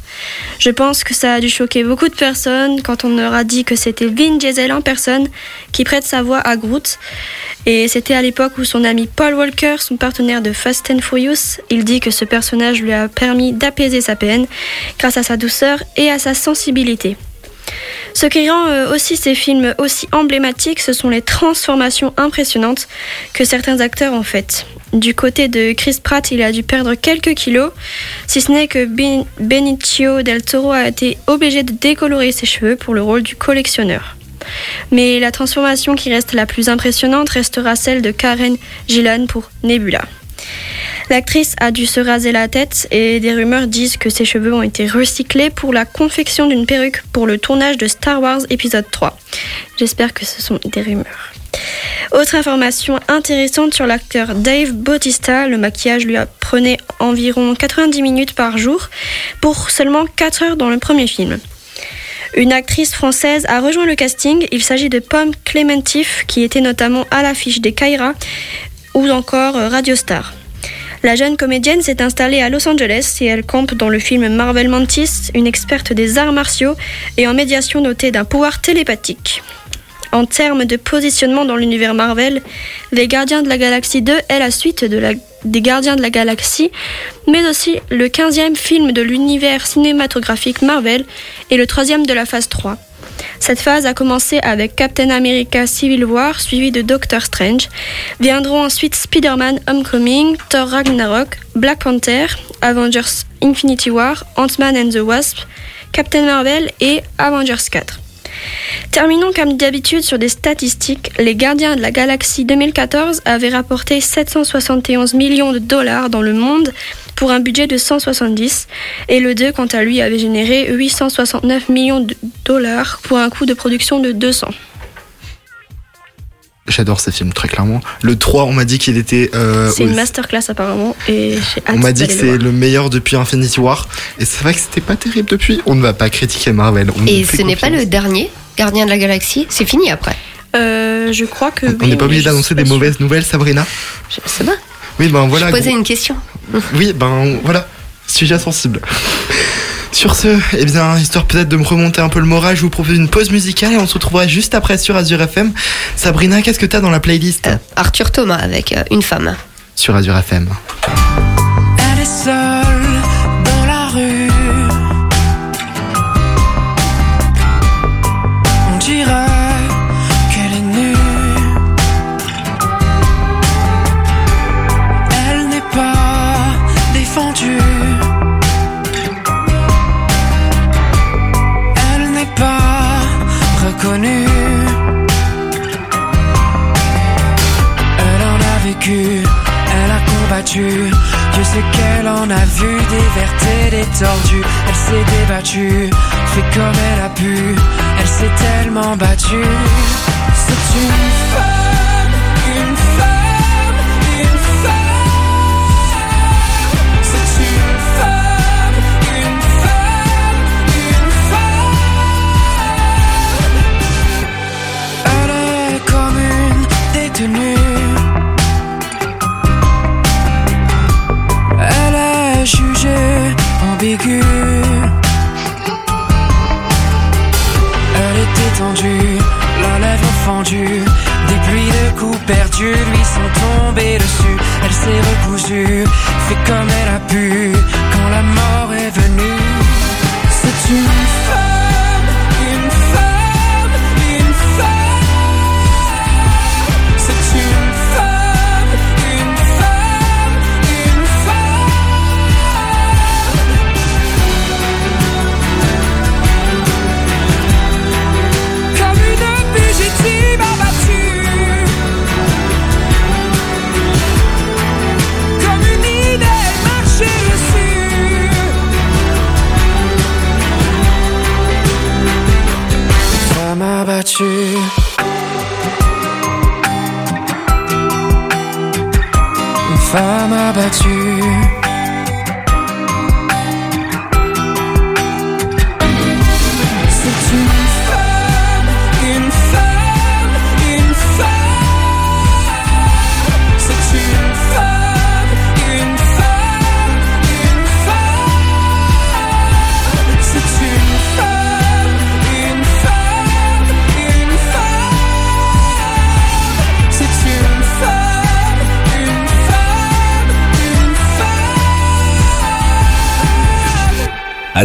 Je pense que ça a dû choquer beaucoup de personnes quand on leur a dit que c'était Vin Diesel en personne qui prête sa voix à Groot. Et c'était à l'époque où son ami Paul Walker, son partenaire de Fast and Furious, il dit que ce personnage lui a permis d'apaiser sa peine grâce à sa douceur et à sa sensibilité. Ce qui rend euh, aussi ces films aussi emblématiques, ce sont les transformations impressionnantes que certains acteurs ont faites. Du côté de Chris Pratt, il a dû perdre quelques kilos, si ce n'est que Ben- Benicio del Toro a été obligé de décolorer ses cheveux pour le rôle du collectionneur. Mais la transformation qui reste la plus impressionnante restera celle de Karen Gillan pour Nebula. L'actrice a dû se raser la tête et des rumeurs disent que ses cheveux ont été recyclés pour la confection d'une perruque pour le tournage de Star Wars épisode 3. J'espère que ce sont des rumeurs. Autre information intéressante sur l'acteur Dave Bautista, le maquillage lui prenait environ 90 minutes par jour pour seulement 4 heures dans le premier film. Une actrice française a rejoint le casting. Il s'agit de Pomme Clémentif, qui était notamment à l'affiche des Kaira ou encore euh, Radio Star. La jeune comédienne s'est installée à Los Angeles et elle campe dans le film Marvel Mantis, une experte des arts martiaux et en médiation dotée d'un pouvoir télépathique. En termes de positionnement dans l'univers Marvel, Les Gardiens de la Galaxie 2 est la suite des Gardiens de la Galaxie, mais aussi le 15e film de l'univers cinématographique Marvel et le troisième de la phase 3. Cette phase a commencé avec Captain America Civil War, suivi de Doctor Strange. Viendront ensuite Spider-Man Homecoming, Thor Ragnarok, Black Panther, Avengers Infinity War, Ant-Man and the Wasp, Captain Marvel et Avengers 4. Terminons comme d'habitude sur des statistiques. Les Gardiens de la Galaxie 2014 avaient rapporté 771 millions de dollars dans le monde pour un budget de 170 et le 2 quant à lui avait généré 869 millions de dollars pour un coût de production de 200. J'adore ces films, très clairement. Le 3, on m'a dit qu'il était. euh, C'est une masterclass apparemment et j'ai hâte On m'a dit que c'est le meilleur depuis Infinity War. Et c'est vrai que c'était pas terrible depuis. On ne va pas critiquer Marvel. On Et ce n'est pas le dernier Gardien de la Galaxie, c'est fini après. Euh, je crois que On n'est pas obligé d'annoncer des mauvaises nouvelles, Sabrina Je sais pas. Oui, ben voilà. je posais gros- une question. Oui, ben voilà. Sujet sensible. Sur ce, eh bien, histoire peut-être de me remonter un peu le moral, je vous propose une pause musicale et on se retrouvera juste après sur Azure FM. Sabrina, qu'est-ce que t'as dans la playlist? Arthur Thomas avec euh, une femme. Sur Azure FM. Elle est seule Dieu sait qu'elle en a vu des vertes et des tordues. Elle s'est débattue, fait comme elle a pu. Elle s'est tellement battue. C'est une femme, Elle est étendue, la lèvre fendue. Des pluies de coups perdus lui sont tombées dessus. Elle s'est recousue, fait comme elle a pu. Quand la mort est venue, c'est une femme,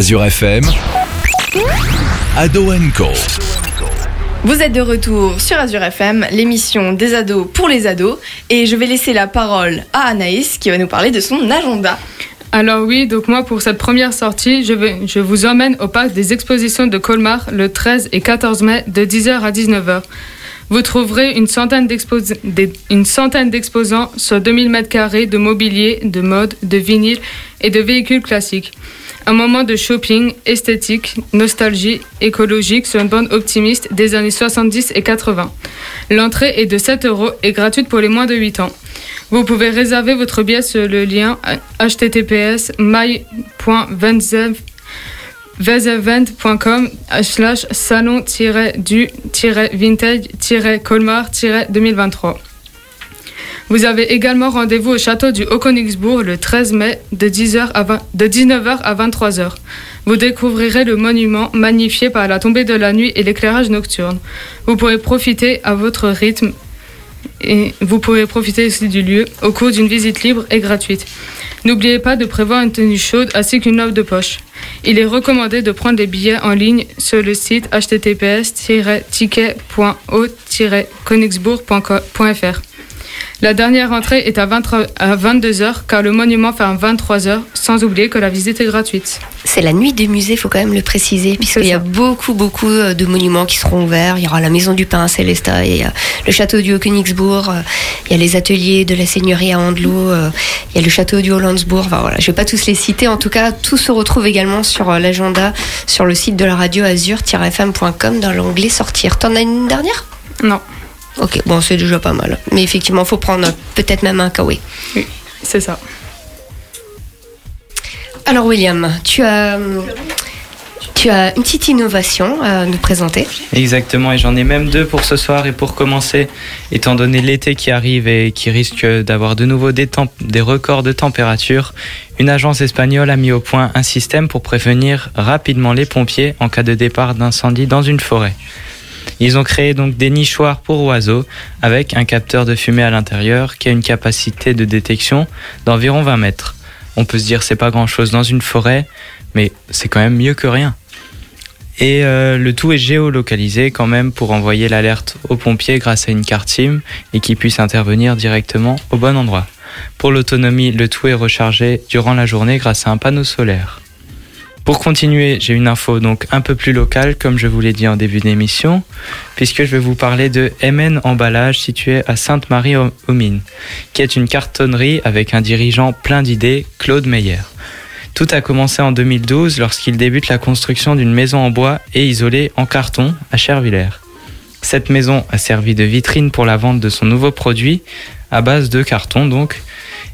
Azure FM. Ado Co. Vous êtes de retour sur Azure FM, l'émission des ados pour les ados, et je vais laisser la parole à Anaïs qui va nous parler de son agenda. Alors oui, donc moi pour cette première sortie, je, vais, je vous emmène au parc des expositions de Colmar le 13 et 14 mai de 10h à 19h. Vous trouverez centaine, une centaine d'exposants sur 2000 m2 de mobilier, de mode, de vinyle et de véhicules classiques. Un moment de shopping, esthétique, nostalgie, écologique sur une bande optimiste des années 70 et 80. L'entrée est de 7 euros et gratuite pour les moins de 8 ans. Vous pouvez réserver votre billet sur le lien https my.vezevent.com slash salon-du-vintage-colmar-2023. Vous avez également rendez-vous au château du Haut-Königsbourg le 13 mai de, 10h à 20 de 19h à 23h. Vous découvrirez le monument magnifié par la tombée de la nuit et l'éclairage nocturne. Vous pourrez profiter à votre rythme et vous pourrez profiter aussi du lieu au cours d'une visite libre et gratuite. N'oubliez pas de prévoir une tenue chaude ainsi qu'une lampe de poche. Il est recommandé de prendre des billets en ligne sur le site https-ticket.o-königsbourg.fr. La dernière entrée est à, 23 à 22h car le monument ferme 23h, sans oublier que la visite est gratuite. C'est la nuit des musées, faut quand même le préciser, puisqu'il y a beaucoup, beaucoup euh, de monuments qui seront ouverts. Il y aura la Maison du Pain à Célestat, il y a le château du Haut-Königsbourg, euh, il y a les ateliers de la Seigneurie à Andelot, euh, il y a le château du Hollandsbourg. Enfin voilà, je vais pas tous les citer. En tout cas, tout se retrouve également sur l'agenda, sur le site de la radio azur-fm.com dans l'onglet sortir. T'en as une dernière? Non. Ok, bon, c'est déjà pas mal. Mais effectivement, faut prendre euh, peut-être même un kawaii. Oui, c'est ça. Alors William, tu as, tu as une petite innovation à nous présenter. Exactement, et j'en ai même deux pour ce soir. Et pour commencer, étant donné l'été qui arrive et qui risque d'avoir de nouveau des, temp- des records de température, une agence espagnole a mis au point un système pour prévenir rapidement les pompiers en cas de départ d'incendie dans une forêt. Ils ont créé donc des nichoirs pour oiseaux avec un capteur de fumée à l'intérieur qui a une capacité de détection d'environ 20 mètres. On peut se dire c'est pas grand chose dans une forêt, mais c'est quand même mieux que rien. Et euh, le tout est géolocalisé quand même pour envoyer l'alerte aux pompiers grâce à une carte SIM et qui puissent intervenir directement au bon endroit. Pour l'autonomie, le tout est rechargé durant la journée grâce à un panneau solaire. Pour continuer, j'ai une info donc un peu plus locale, comme je vous l'ai dit en début d'émission, puisque je vais vous parler de MN Emballage situé à Sainte-Marie-aux-Mines, qui est une cartonnerie avec un dirigeant plein d'idées, Claude Meyer. Tout a commencé en 2012 lorsqu'il débute la construction d'une maison en bois et isolée en carton à Chervillers. Cette maison a servi de vitrine pour la vente de son nouveau produit, à base de carton donc,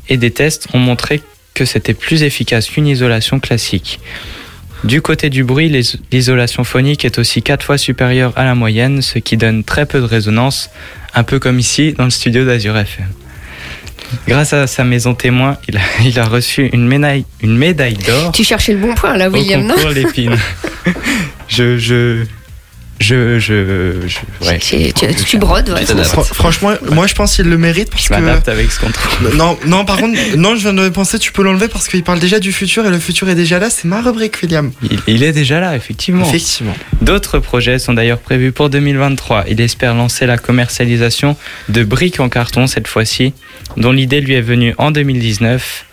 et des tests ont montré que c'était plus efficace qu'une isolation classique. Du côté du bruit, l'isolation phonique est aussi 4 fois supérieure à la moyenne, ce qui donne très peu de résonance, un peu comme ici dans le studio d'Azur FM. Grâce à sa maison témoin, il a, il a reçu une médaille, une médaille d'or Tu cherchais le bon point là, au William, non concours Lépine. je, je, je, je, je, ouais. Tu, tu- tu brodes, ouais. Fran- franchement, moi je pense qu'il le mérite parce Je que. avec ce qu'on trouve. Non, non, par contre, non, je viens de penser, tu peux l'enlever parce qu'il parle déjà du futur et le futur est déjà là. C'est ma rubrique, William. Il, il est déjà là, effectivement. Effectivement. D'autres projets sont d'ailleurs prévus pour 2023. Il espère lancer la commercialisation de briques en carton cette fois-ci, dont l'idée lui est venue en 2019,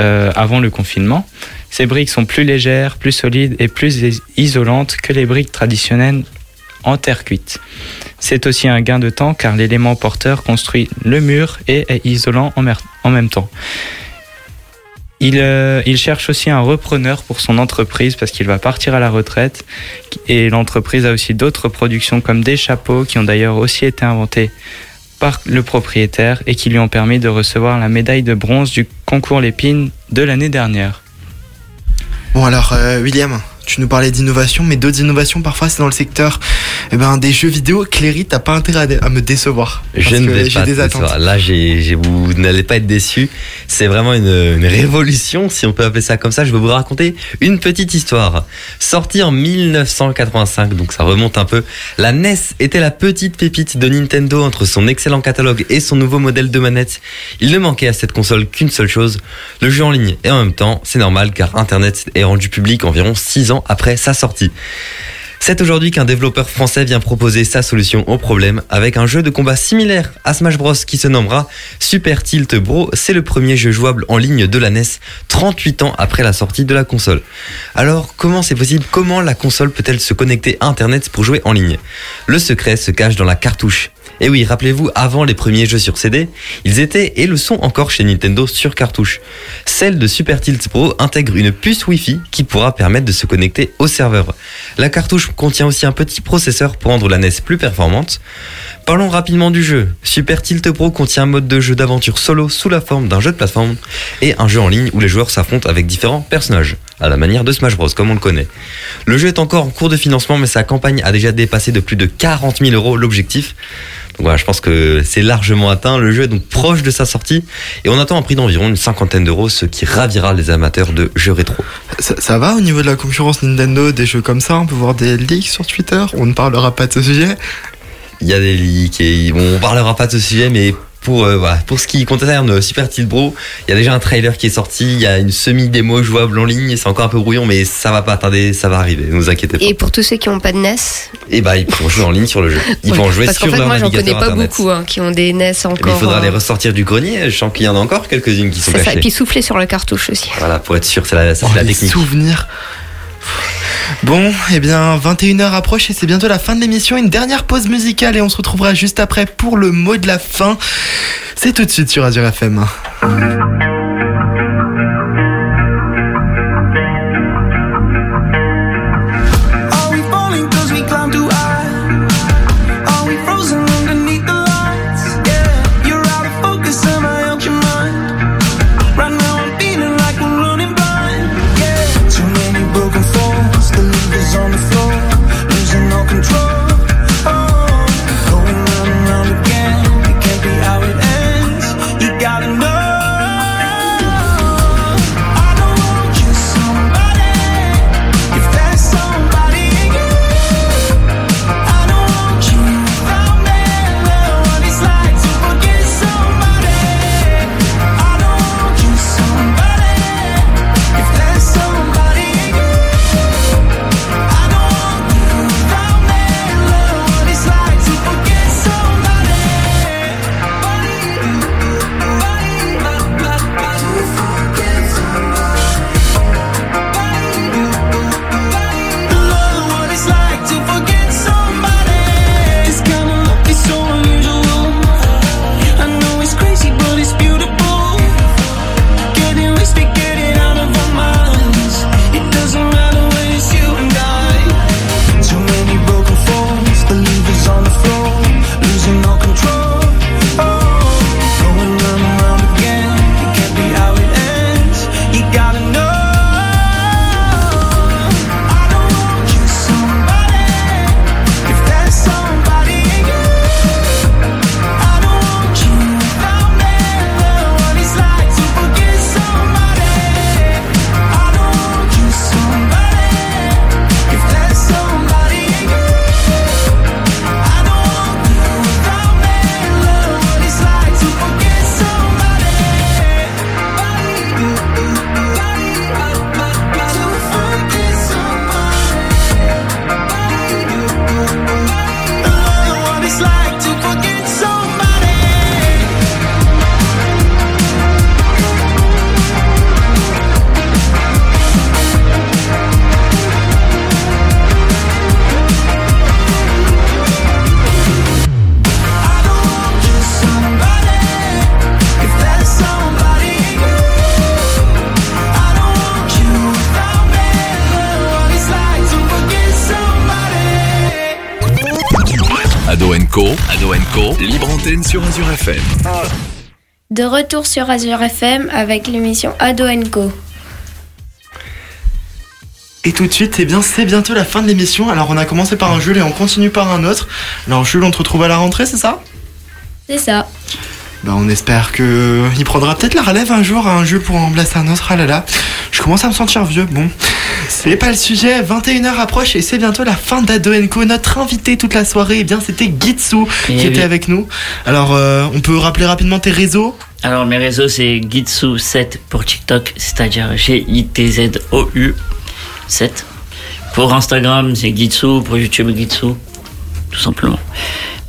euh, avant le confinement. Ces briques sont plus légères, plus solides et plus is- isolantes que les briques traditionnelles en terre cuite. C'est aussi un gain de temps car l'élément porteur construit le mur et est isolant en, même temps. Il, euh, il cherche aussi un repreneur pour son entreprise parce qu'il va partir à la retraite et l'entreprise a aussi d'autres productions comme des chapeaux qui ont d'ailleurs aussi été inventés par le propriétaire et qui lui ont permis de recevoir la médaille de bronze du concours Lépine de l'année dernière. Bon alors, euh, William, tu nous parlais d'innovation, mais d'autres innovations parfois c'est dans le secteur eh ben, des jeux vidéo. Cléry, t'as pas intérêt à, me décevoir. Je ne vais pas des décevoir. Là, vous n'allez pas être déçus. C'est vraiment une, une révolution, si on peut appeler ça comme ça. Je vais vous raconter une petite histoire. Sortie en 1985, donc ça remonte un peu. La NES était la petite pépite de Nintendo entre son excellent catalogue et son nouveau modèle de manette. Il ne manquait à cette console qu'une seule chose, le jeu en ligne. Et en même temps, c'est normal car Internet est rendu public environ 6 ans après sa sortie. C'est aujourd'hui qu'un développeur français vient proposer sa solution au problème avec un jeu de combat similaire à Smash Bros qui se nommera Super Tilt Bro. C'est le premier jeu jouable en ligne de la NES 38 ans après la sortie de la console. Alors comment c'est possible? Comment la console peut-elle se connecter à Internet pour jouer en ligne? Le secret se cache dans la cartouche. Et oui, rappelez-vous, avant les premiers jeux sur CD, ils étaient et le sont encore chez Nintendo sur cartouche. Celle de Super Tilt Pro intègre une puce Wi-Fi qui pourra permettre de se connecter au serveur. La cartouche contient aussi un petit processeur pour rendre la NES plus performante. Parlons rapidement du jeu. Super Tilt Pro contient un mode de jeu d'aventure solo sous la forme d'un jeu de plateforme et un jeu en ligne où les joueurs s'affrontent avec différents personnages, à la manière de Smash Bros comme on le connaît. Le jeu est encore en cours de financement mais sa campagne a déjà dépassé de plus de 40 000 euros l'objectif. Donc voilà, je pense que c'est largement atteint. Le jeu est donc proche de sa sortie et on attend un prix d'environ une cinquantaine d'euros, ce qui ravira les amateurs de jeux rétro. Ça, va au niveau de la concurrence Nintendo, des jeux comme ça On peut voir des leaks sur Twitter On ne parlera pas de ce sujet Il y a des leaks et bon, on parlera pas de ce sujet, mais pour, euh, voilà, pour ce qui concerne Super Tilt Bro, il y a déjà un trailer qui est sorti, il y a une semi-démo jouable en ligne, c'est encore un peu brouillon, mais ça va pas tarder, ça va arriver, ne vous inquiétez pas. Et pour tous ceux qui n'ont pas de NES, Et bah, ils pourront jouer en ligne sur le jeu. Ils pourront jouer parce qu'en sur fait leur moi j'en connais pas internet. beaucoup hein, qui ont des NES Mais encore. il faudra euh, les ressortir du grenier, je sens qu'il y en a encore quelques-unes qui sont C'est ça, et cachées. puis souffler sur la cartouche aussi. Voilà, pour être sûr, c'est la, ça, Oh, c'est la technique. souvenirs Bon, eh bien, 21h approche et c'est bientôt la fin de l'émission. Une dernière pause musicale et on se retrouvera juste après pour le mot de la fin. C'est tout de suite sur Azure FM. Sur Azure FM. De retour sur Azure FM avec l'émission Ado Co. Et tout de suite, eh bien, c'est bientôt la fin de l'émission. Alors, on a commencé par un Jules et on continue par un autre. Alors, Jules, on te retrouve à la rentrée, c'est ça? C'est ça. Bah, on espère que il prendra peut-être la relève un jour, un Jules pour en remplacer un autre. Ah là là, je commence à me sentir vieux. Bon, c'est pas le sujet. 21h approche et c'est bientôt la fin d'Ado Co. Notre invité toute la soirée, eh bien, c'était Gitsu Eh qui était oui. avec nous. Alors, euh, on peut rappeler rapidement tes réseaux? Alors mes réseaux c'est Gitsu7 pour TikTok, c'est-à-dire G-I-T-Z-O-U 7. Pour Instagram c'est Gitsu, pour YouTube Gitsu, tout simplement.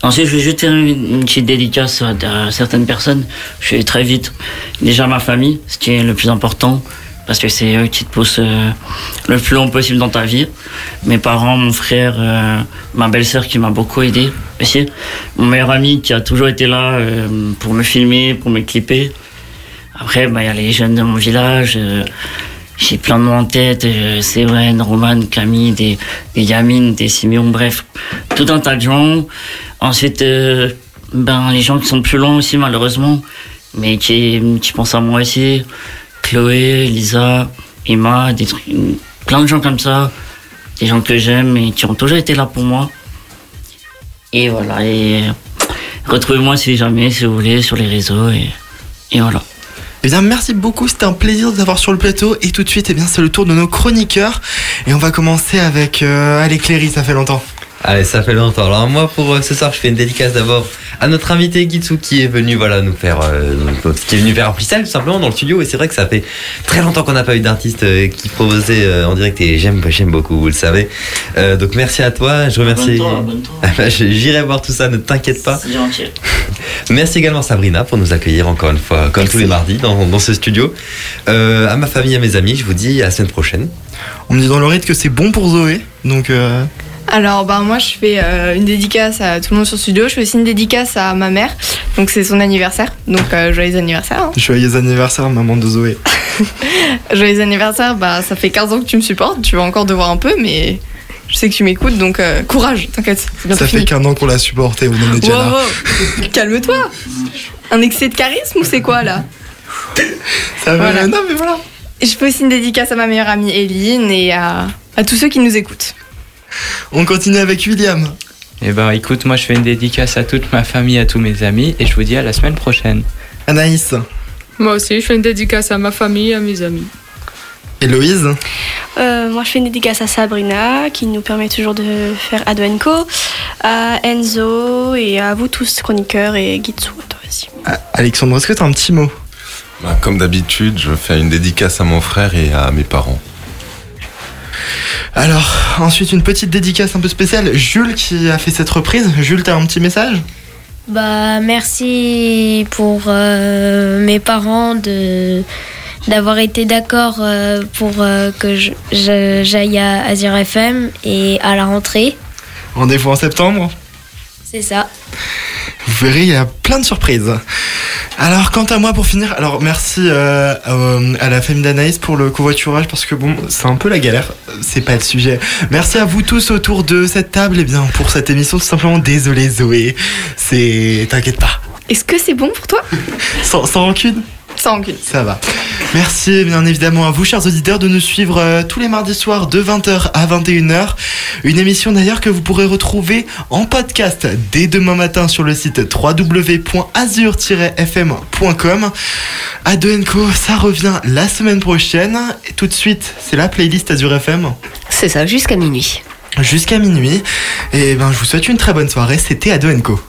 Ensuite je vais juste faire une, petite dédicace à certaines personnes. Je vais très vite. Déjà ma famille, ce qui est le plus important. Parce que c'est eux qui te poussent euh, le plus long possible dans ta vie. Mes parents, mon frère, euh, ma belle-sœur qui m'a beaucoup aidé aussi. Mon meilleur ami qui a toujours été là euh, pour me filmer, pour me clipper. Après, bah, il y a les jeunes de mon village. J'ai plein de noms en tête. Séverine, Roman, Camille, des, Yamine, des Simeon, bref. Tout un tas de gens. Ensuite, ben, les gens qui sont plus loin aussi, malheureusement, mais qui, qui pensent à moi aussi. Chloé, Lisa, Emma, plein de gens comme ça. Des gens que j'aime et qui ont toujours été là pour moi. Et voilà, et retrouvez-moi si jamais, si vous voulez, sur les réseaux. Et, voilà. Eh bien, merci beaucoup, c'était un plaisir de t'avoir sur le plateau. Et tout de suite, eh bien, c'est le tour de nos chroniqueurs. Et on va commencer avec euh, Allez, Cléry, ça fait longtemps. Allez, ça fait longtemps. Alors moi, pour euh, ce soir, je fais une dédicace d'abord à notre invité Gitsu qui est venu, voilà, nous faire, euh, qui est venu faire un freestyle tout simplement dans le studio. Et c'est vrai que ça fait très longtemps qu'on n'a pas eu d'artiste euh, qui proposait euh, en direct. Et j'aime, j'aime beaucoup, vous le savez. Euh, donc merci à toi. Je remercie. Abonne-toi, abonne-toi. Ah bah, J'irai voir tout ça. Ne t'inquiète pas. C'est gentil. Merci également Sabrina pour nous accueillir encore une fois, comme tous les mardis, dans, dans ce studio. Euh, à ma famille, à mes amis, je vous dis à la semaine prochaine. On me dit dans l'oreille que c'est bon pour Zoé. Donc, euh, Alors, bah, moi, je fais euh, une dédicace à tout le monde sur le studio. Je fais aussi une dédicace à ma mère. Donc, c'est son anniversaire. Donc, euh, joyeux anniversaire. hein. joyeux anniversaire, maman de Zoé. Joyeux anniversaire. Bah, ça fait 15 ans que tu me supportes. Tu vas encore devoir un peu, mais je sais que tu m'écoutes. Donc, euh, courage, t'inquiète. Ça fait qu'un an qu'on l'a supporté, on en est déjà là. Wow, wow. Calme-toi. Un excès de charisme ou c'est quoi là? Ça va, Voilà. non, mais voilà. Je fais aussi une dédicace à ma meilleure amie Eline et à, à tous ceux qui nous écoutent. On continue avec William. Eh ben, écoute, moi, je fais une dédicace à toute ma famille, à tous mes amis, et je vous dis à la semaine prochaine. Anaïs. Moi aussi, je fais une dédicace à ma famille et à mes amis. Héloïse. Euh, moi, je fais une dédicace à Sabrina, qui nous permet toujours de faire Ado Co, à Enzo et à vous tous, chroniqueurs et Gitsu, toi aussi. Ah, Alexandre, est-ce que t'as un petit mot? Bah, comme d'habitude, je fais une dédicace à mon frère et à mes parents. Alors, ensuite, une petite dédicace un peu spéciale. Jules qui a fait cette reprise. Jules, t'as un petit message? Bah, merci pour euh, mes parents de d'avoir été d'accord euh, pour euh, que j'aille à Azure FM et à la rentrée. Rendez-vous en septembre? C'est ça. Vous verrez, il y a plein de surprises. Alors, quant à moi, pour finir, alors merci euh, euh, à la famille d'Anaïs pour le covoiturage parce que bon, c'est un peu la galère, c'est pas le sujet. Merci à vous tous autour de cette table, et bien pour cette émission, tout simplement, désolé Zoé, c'est. T'inquiète pas, Est-ce que c'est bon pour toi? Sans, sans rancune? Sans rancune. Ça va. Merci bien évidemment à vous, chers auditeurs, de nous suivre euh, tous les mardis soirs de 20h à 21h. Une émission d'ailleurs que vous pourrez retrouver en podcast dès demain matin sur le site www.azur-fm.com. À Co, ça revient la semaine prochaine. Et tout de suite, c'est la playlist Azur FM C'est ça, jusqu'à minuit. jusqu'à minuit. Et ben, je vous souhaite une très bonne soirée. C'était à Co.